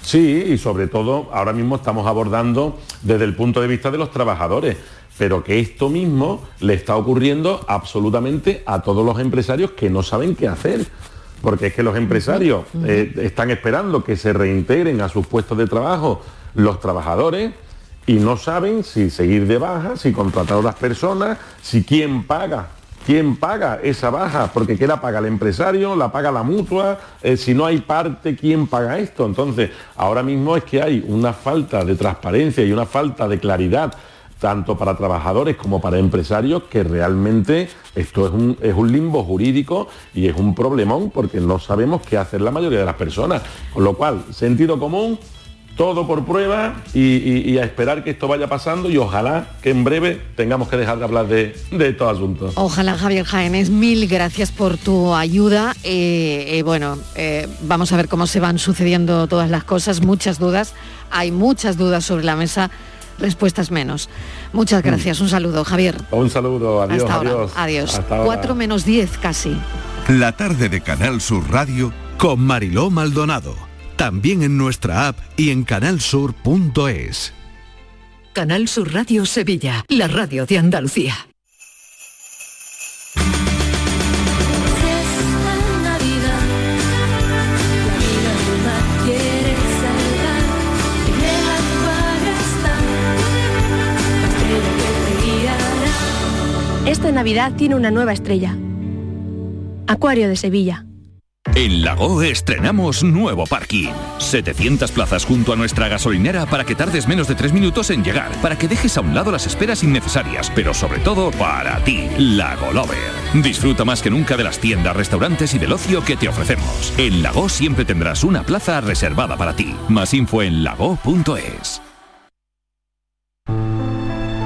Sí, y sobre todo ahora mismo estamos abordando desde el punto de vista de los trabajadores, pero que esto mismo le está ocurriendo absolutamente a todos los empresarios que no saben qué hacer. Porque es que los empresarios eh, están esperando que se reintegren a sus puestos de trabajo los trabajadores y no saben si seguir de baja, si contratar a otras personas, si quién paga ¿Quién paga esa baja? Porque ¿qué la paga el empresario? ¿La paga la mutua? Eh, si no hay parte, ¿quién paga esto? Entonces, ahora mismo es que hay una falta de transparencia y una falta de claridad tanto para trabajadores como para empresarios, que realmente esto es un, es un limbo jurídico y es un problemón porque no sabemos qué hacer la mayoría de las personas. Con lo cual, sentido común, todo por prueba y, a esperar que esto vaya pasando y ojalá que en breve tengamos que dejar de hablar de, de estos asuntos. Ojalá Javier Jaénes, mil gracias por tu ayuda. Eh, eh, bueno, eh, vamos a ver cómo se van sucediendo todas las cosas, muchas dudas, hay muchas dudas sobre la mesa, respuestas menos. Muchas gracias, un saludo, Javier. Un saludo, adiós, Hasta ahora, adiós. adiós. Hasta ahora. 4 menos 10 casi. La tarde de Canal Sur Radio con Mariló Maldonado. También en nuestra app y en canalsur.es. Canal Sur Radio Sevilla, la radio de Andalucía. Esta Navidad tiene una nueva estrella. Acuario de Sevilla. En Lago estrenamos nuevo parking. 700 plazas junto a nuestra gasolinera para que tardes menos de 3 minutos en llegar, para que dejes a un lado las esperas innecesarias, pero sobre todo para ti, Lago Lover. Disfruta más que nunca de las tiendas, restaurantes y del ocio que te ofrecemos. En Lago siempre tendrás una plaza reservada para ti. Más info en lago.es.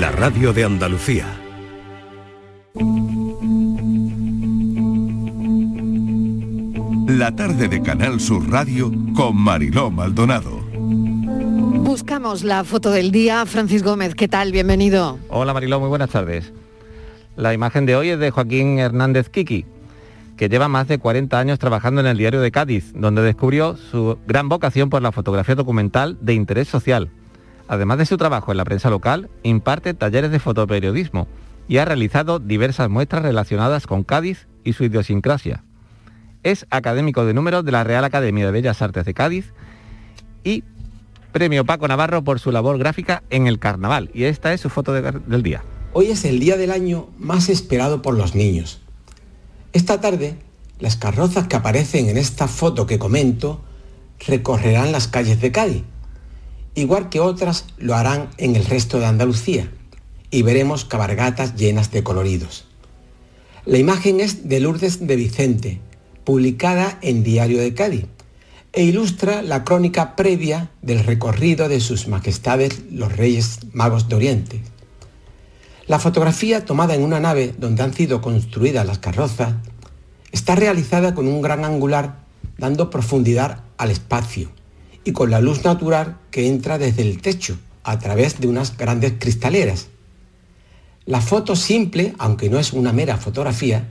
la radio de Andalucía. La tarde de Canal Sur Radio con Mariló Maldonado. Buscamos la foto del día. Francis Gómez, ¿qué tal? Bienvenido. Hola Mariló, muy buenas tardes. La imagen de hoy es de Joaquín Hernández Kiki, que lleva más de 40 años trabajando en el diario de Cádiz, donde descubrió su gran vocación por la fotografía documental de interés social. Además de su trabajo en la prensa local, imparte talleres de fotoperiodismo y ha realizado diversas muestras relacionadas con Cádiz y su idiosincrasia. Es académico de números de la Real Academia de Bellas Artes de Cádiz y premio Paco Navarro por su labor gráfica en el carnaval. Y esta es su foto de- del día. Hoy es el día del año más esperado por los niños. Esta tarde, las carrozas que aparecen en esta foto que comento recorrerán las calles de Cádiz, igual que otras lo harán en el resto de Andalucía, y veremos cabargatas llenas de coloridos. La imagen es de Lourdes de Vicente, publicada en Diario de Cádiz, e ilustra la crónica previa del recorrido de sus majestades los Reyes Magos de Oriente. La fotografía tomada en una nave donde han sido construidas las carrozas está realizada con un gran angular dando profundidad al espacio y con la luz natural que entra desde el techo a través de unas grandes cristaleras. La foto simple, aunque no es una mera fotografía,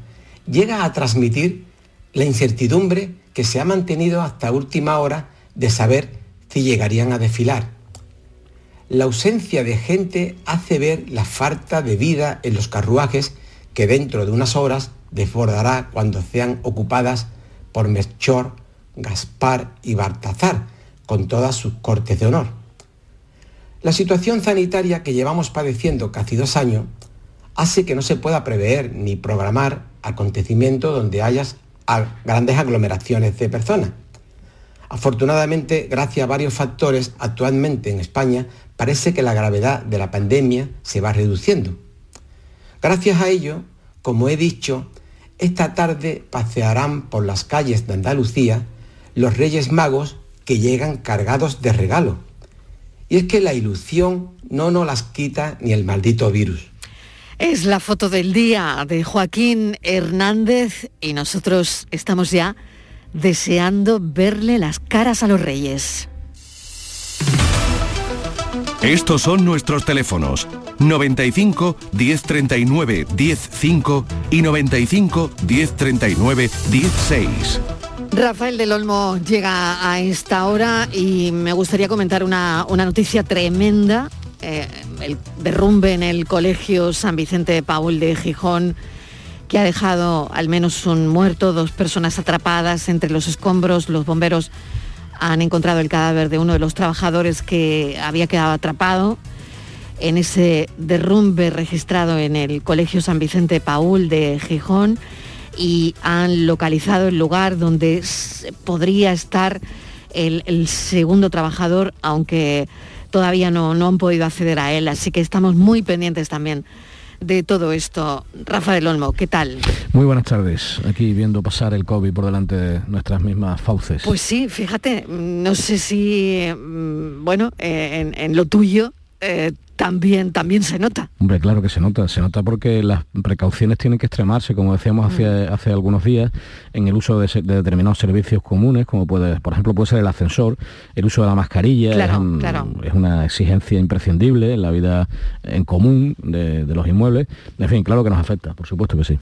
llega a transmitir la incertidumbre que se ha mantenido hasta última hora de saber si llegarían a desfilar. La ausencia de gente hace ver la falta de vida en los carruajes que dentro de unas horas desbordará cuando sean ocupadas por Melchor, Gaspar y Baltazar, con todas sus cortes de honor. La situación sanitaria que llevamos padeciendo casi dos años hace que no se pueda prever ni programar acontecimientos donde hayas a grandes aglomeraciones de personas. Afortunadamente, gracias a varios factores, actualmente en España parece que la gravedad de la pandemia se va reduciendo. Gracias a ello, como he dicho, esta tarde pasearán por las calles de Andalucía los Reyes Magos que llegan cargados de regalo. Y es que la ilusión no nos las quita ni el maldito virus. Es la foto del día de Joaquín Hernández y nosotros estamos ya deseando verle las caras a los reyes. Estos son nuestros teléfonos 95 1039 105 y 95 1039 16. Rafael del Olmo llega a esta hora y me gustaría comentar una, una noticia tremenda. eh, el derrumbe en el colegio San Vicente de Paul de Gijón, que ha dejado al menos un muerto, dos personas atrapadas entre los escombros. Los bomberos han encontrado el cadáver de uno de los trabajadores que había quedado atrapado en ese derrumbe registrado en el Colegio San Vicente Paul de Gijón y han localizado el lugar donde podría estar el, el segundo trabajador, aunque todavía no, no han podido acceder a él. Así que estamos muy pendientes también de todo esto. Rafa del Olmo, ¿qué tal? Muy buenas tardes, aquí viendo pasar el COVID por delante de nuestras mismas fauces. Pues sí, fíjate, no sé si, mm, bueno, eh, en, en lo tuyo eh, también, también se nota. Hombre, claro que se nota, se nota porque las precauciones tienen que extremarse, como decíamos hace, Mm. hace algunos días, en el uso de, determinados servicios comunes, como puede, por ejemplo, puede ser el ascensor, el uso de la mascarilla, Claro, es, un- claro. es una exigencia imprescindible en la vida en común de, de los inmuebles. En fin, claro que nos afecta, por supuesto que sí.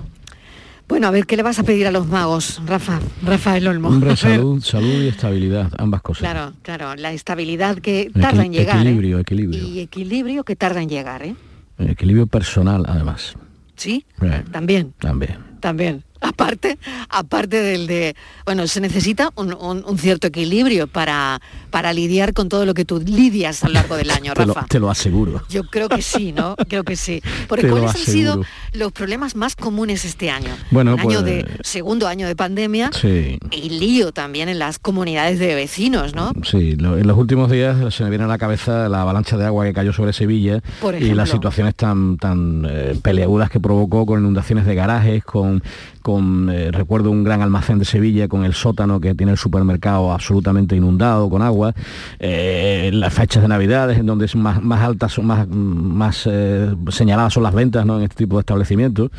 Bueno, a ver, ¿qué le vas a pedir a los magos, Rafa? Rafael Olmo. Hombre, salud, salud y estabilidad, ambas cosas. Claro, claro, la estabilidad que tarda en llegar. ¿eh? Equilibrio, equilibrio. Y equilibrio que tarda en llegar, ¿eh? Equilibrio personal, además. Sí, Eh, también, También. también. Aparte, aparte del de, bueno, se necesita un, un- un cierto equilibrio para, para lidiar con todo lo que tú lidias a lo largo del año, Te lo, Rafa. te lo aseguro. Yo creo que sí, ¿no? Creo que sí. Porque Te ¿cuáles han sido los problemas más comunes este año? Bueno, Un año pues- de segundo año de pandemia Sí. y lío también en las comunidades de vecinos, ¿no? Sí, lo- en los últimos días se me viene a la cabeza la avalancha de agua que cayó sobre Sevilla Por y las situaciones tan tan eh, peleagudas que provocó con inundaciones de garajes, con, con eh, recuerdo un gran almacén de Sevilla con el sótano que tiene el supermercado absolutamente inundado con agua, eh, las fechas de Navidades en donde es más, más altas, son más, más eh, señaladas son las ventas ¿no? en este tipo de establecimientos,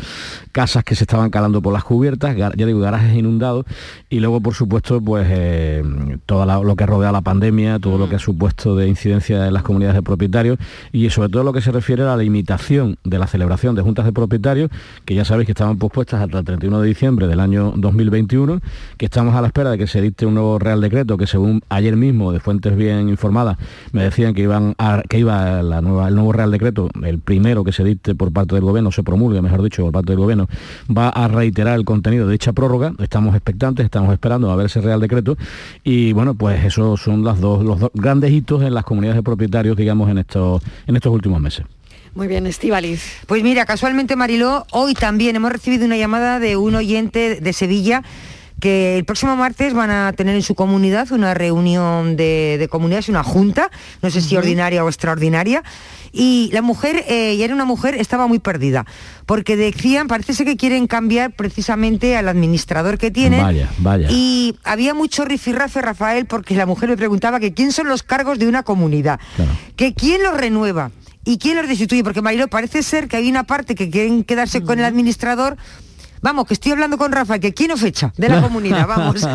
casas que se estaban calando por las cubiertas, ya digo, garajes inundados. Y luego por supuesto pues todo la- lo que rodea la pandemia, todo lo que ha supuesto de incidencia en las comunidades de propietarios. Y sobre todo lo que se refiere a la limitación de la celebración de juntas de propietarios, que ya sabéis que estaban pospuestas hasta el 31 de diciembre del año 2021, que estamos a la espera de que se dicte un nuevo Real Decreto que según ayer mismo de fuentes bien informadas me decían que iban a, que iba la nueva, el nuevo Real Decreto, el primero que se dicte por parte del gobierno, se promulgue, mejor dicho, por parte del gobierno, va a reiterar el contenido de dicha prórroga. Estamos expectantes, estamos esperando a ver ese Real Decreto y bueno, pues esos son las dos, los dos grandes hitos en las comunidades de propietarios, digamos, en estos, en estos últimos meses. Muy bien, Estíbaliz. Pues mira, casualmente Mariló, hoy también hemos recibido una llamada de un oyente de Sevilla que el próximo martes van a tener en su comunidad una reunión de, de comunidades, una junta, no sé si ordinaria o extraordinaria, y la mujer, eh, y era una mujer, estaba muy perdida, porque decían, parece ser que quieren cambiar precisamente al administrador que tienen, Vaya, vaya. y había mucho rifirrafe, Rafael, porque la mujer me preguntaba que quién son los cargos de una comunidad, que quién los renueva y quién los destituye, porque Mariló parece ser que hay una parte que quieren quedarse con el administrador. Vamos, que estoy hablando con Rafael, que quién o fecha de la comunidad, vamos.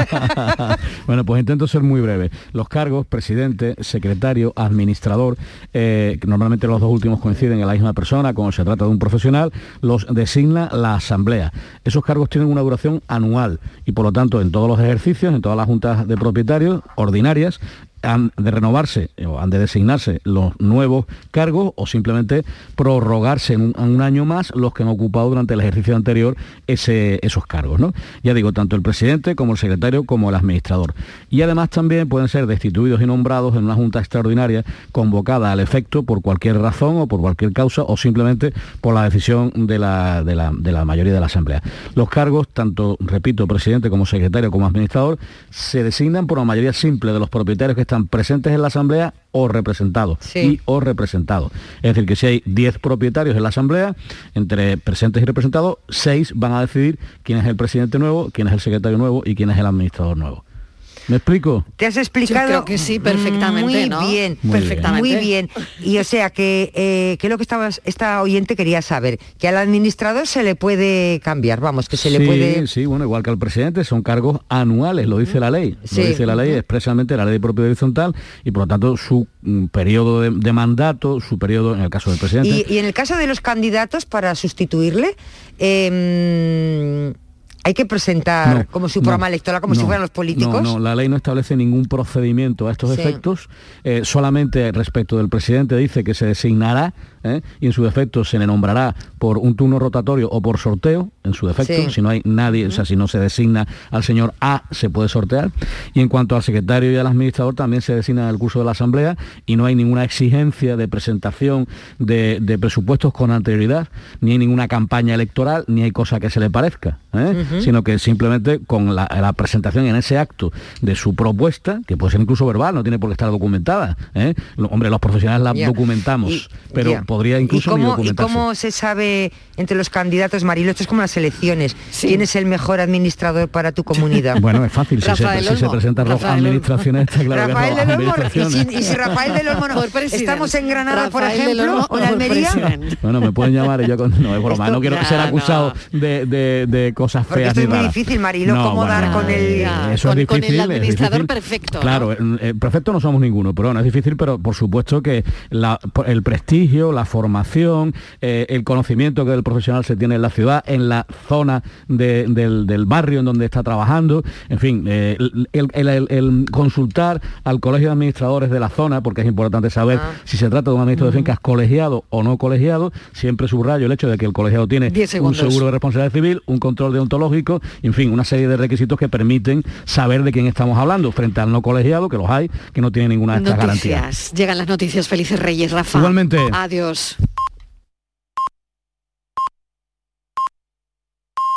bueno, pues intento ser muy breve. Los cargos, presidente, secretario, administrador, eh, normalmente los dos últimos coinciden en la misma persona, cuando se trata de un profesional, los designa la asamblea. Esos cargos tienen una duración anual y por lo tanto en todos los ejercicios, en todas las juntas de propietarios ordinarias, han de renovarse o han de designarse los nuevos cargos o simplemente prorrogarse en un, año más los que han ocupado durante el ejercicio anterior esos cargos. ¿no? Ya digo, tanto el presidente como el secretario como el administrador. Y además también pueden ser destituidos y nombrados en una junta extraordinaria convocada al efecto por cualquier razón o por cualquier causa o simplemente por la decisión de la, de la- de la mayoría de la Asamblea. Los cargos, tanto, repito, presidente como secretario como administrador, se designan por la mayoría simple de los propietarios que están presentes en la Asamblea o representados. Y o representados. Es decir, que si hay 10 propietarios en la Asamblea, entre presentes y representados, 6 van a decidir quién es el presidente nuevo, quién es el secretario nuevo y quién es el administrador nuevo. ¿Me explico? Te has explicado. Yo creo que sí, perfectamente, Muy ¿no? bien, Muy perfectamente. Muy bien. Y o sea que, eh, que lo que estaba, esta oyente quería saber, que al administrador se le puede cambiar, vamos, que se le puede. sí, bueno, igual que al presidente, son cargos anuales, lo dice la ley. Sí. Lo dice la ley expresamente, la ley de propiedad horizontal, y por lo tanto su mm, periodo de, de mandato, su periodo, en el caso del presidente, Y, y en el caso de los candidatos para sustituirle, eh, hay que presentar No, como su no, programa electoral, como si no, fueran los políticos. No, no, la ley no establece ningún procedimiento a estos Sí. efectos. Eh, solamente respecto del presidente dice que se designará ¿eh? y en su defecto se le nombrará por un turno rotatorio o por sorteo, en su defecto. Sí. Si no hay nadie, o sea, si no se designa al señor A, se puede sortear. Y en cuanto al secretario y al administrador, también se designa en el curso de la Asamblea y no hay ninguna exigencia de presentación de, de presupuestos con anterioridad, ni hay ninguna campaña electoral, ni hay cosa que se le parezca, ¿eh? Sino que simplemente con la, la presentación en ese acto de su propuesta, que puede ser incluso verbal, no tiene por qué estar documentada. ¿eh? Hombre, los profesionales la documentamos, pero. Podría ¿Y incluso ni ¿Y cómo se sabe entre los candidatos, Marilo? Esto es como las elecciones. ¿Quién es el mejor administrador para tu comunidad? Bueno, es fácil, si se, si se las Rafael administraciones, está claro que Rafael del Olmo, y si, y si Rafael del Olmo no- estamos en Granada, por Rafael ejemplo, Olmo o en Almería. Bueno, me pueden llamar y yo con... No, es broma, Esto- no quiero ya, ser no. acusado de, de- de cosas Porque feas esto ni es muy raras. difícil, Marilo, cómo dar con el- Ya, Eso con- es con el difícil, es administrador perfecto, ¿no? Claro, eh, eh, perfecto no somos ninguno, pero bueno, es difícil, pero por supuesto que la- por- el prestigio, la formación, eh, el conocimiento que el profesional se tiene en la ciudad, en la zona de- del, del barrio en donde está trabajando, en fin, eh, el, el- el- el consultar al colegio de administradores de la zona, porque es importante saber Ah. si se trata de un administrador de fincas colegiado o no colegiado, siempre subrayo el hecho de que el colegiado tiene un seguro de responsabilidad civil, un control deontológico, en fin, una serie de requisitos que permiten saber de quién estamos hablando frente al no colegiado, que los hay, que no tiene ninguna de estas garantías. Llegan las noticias. Felices Reyes, Rafa. Igualmente. Adiós.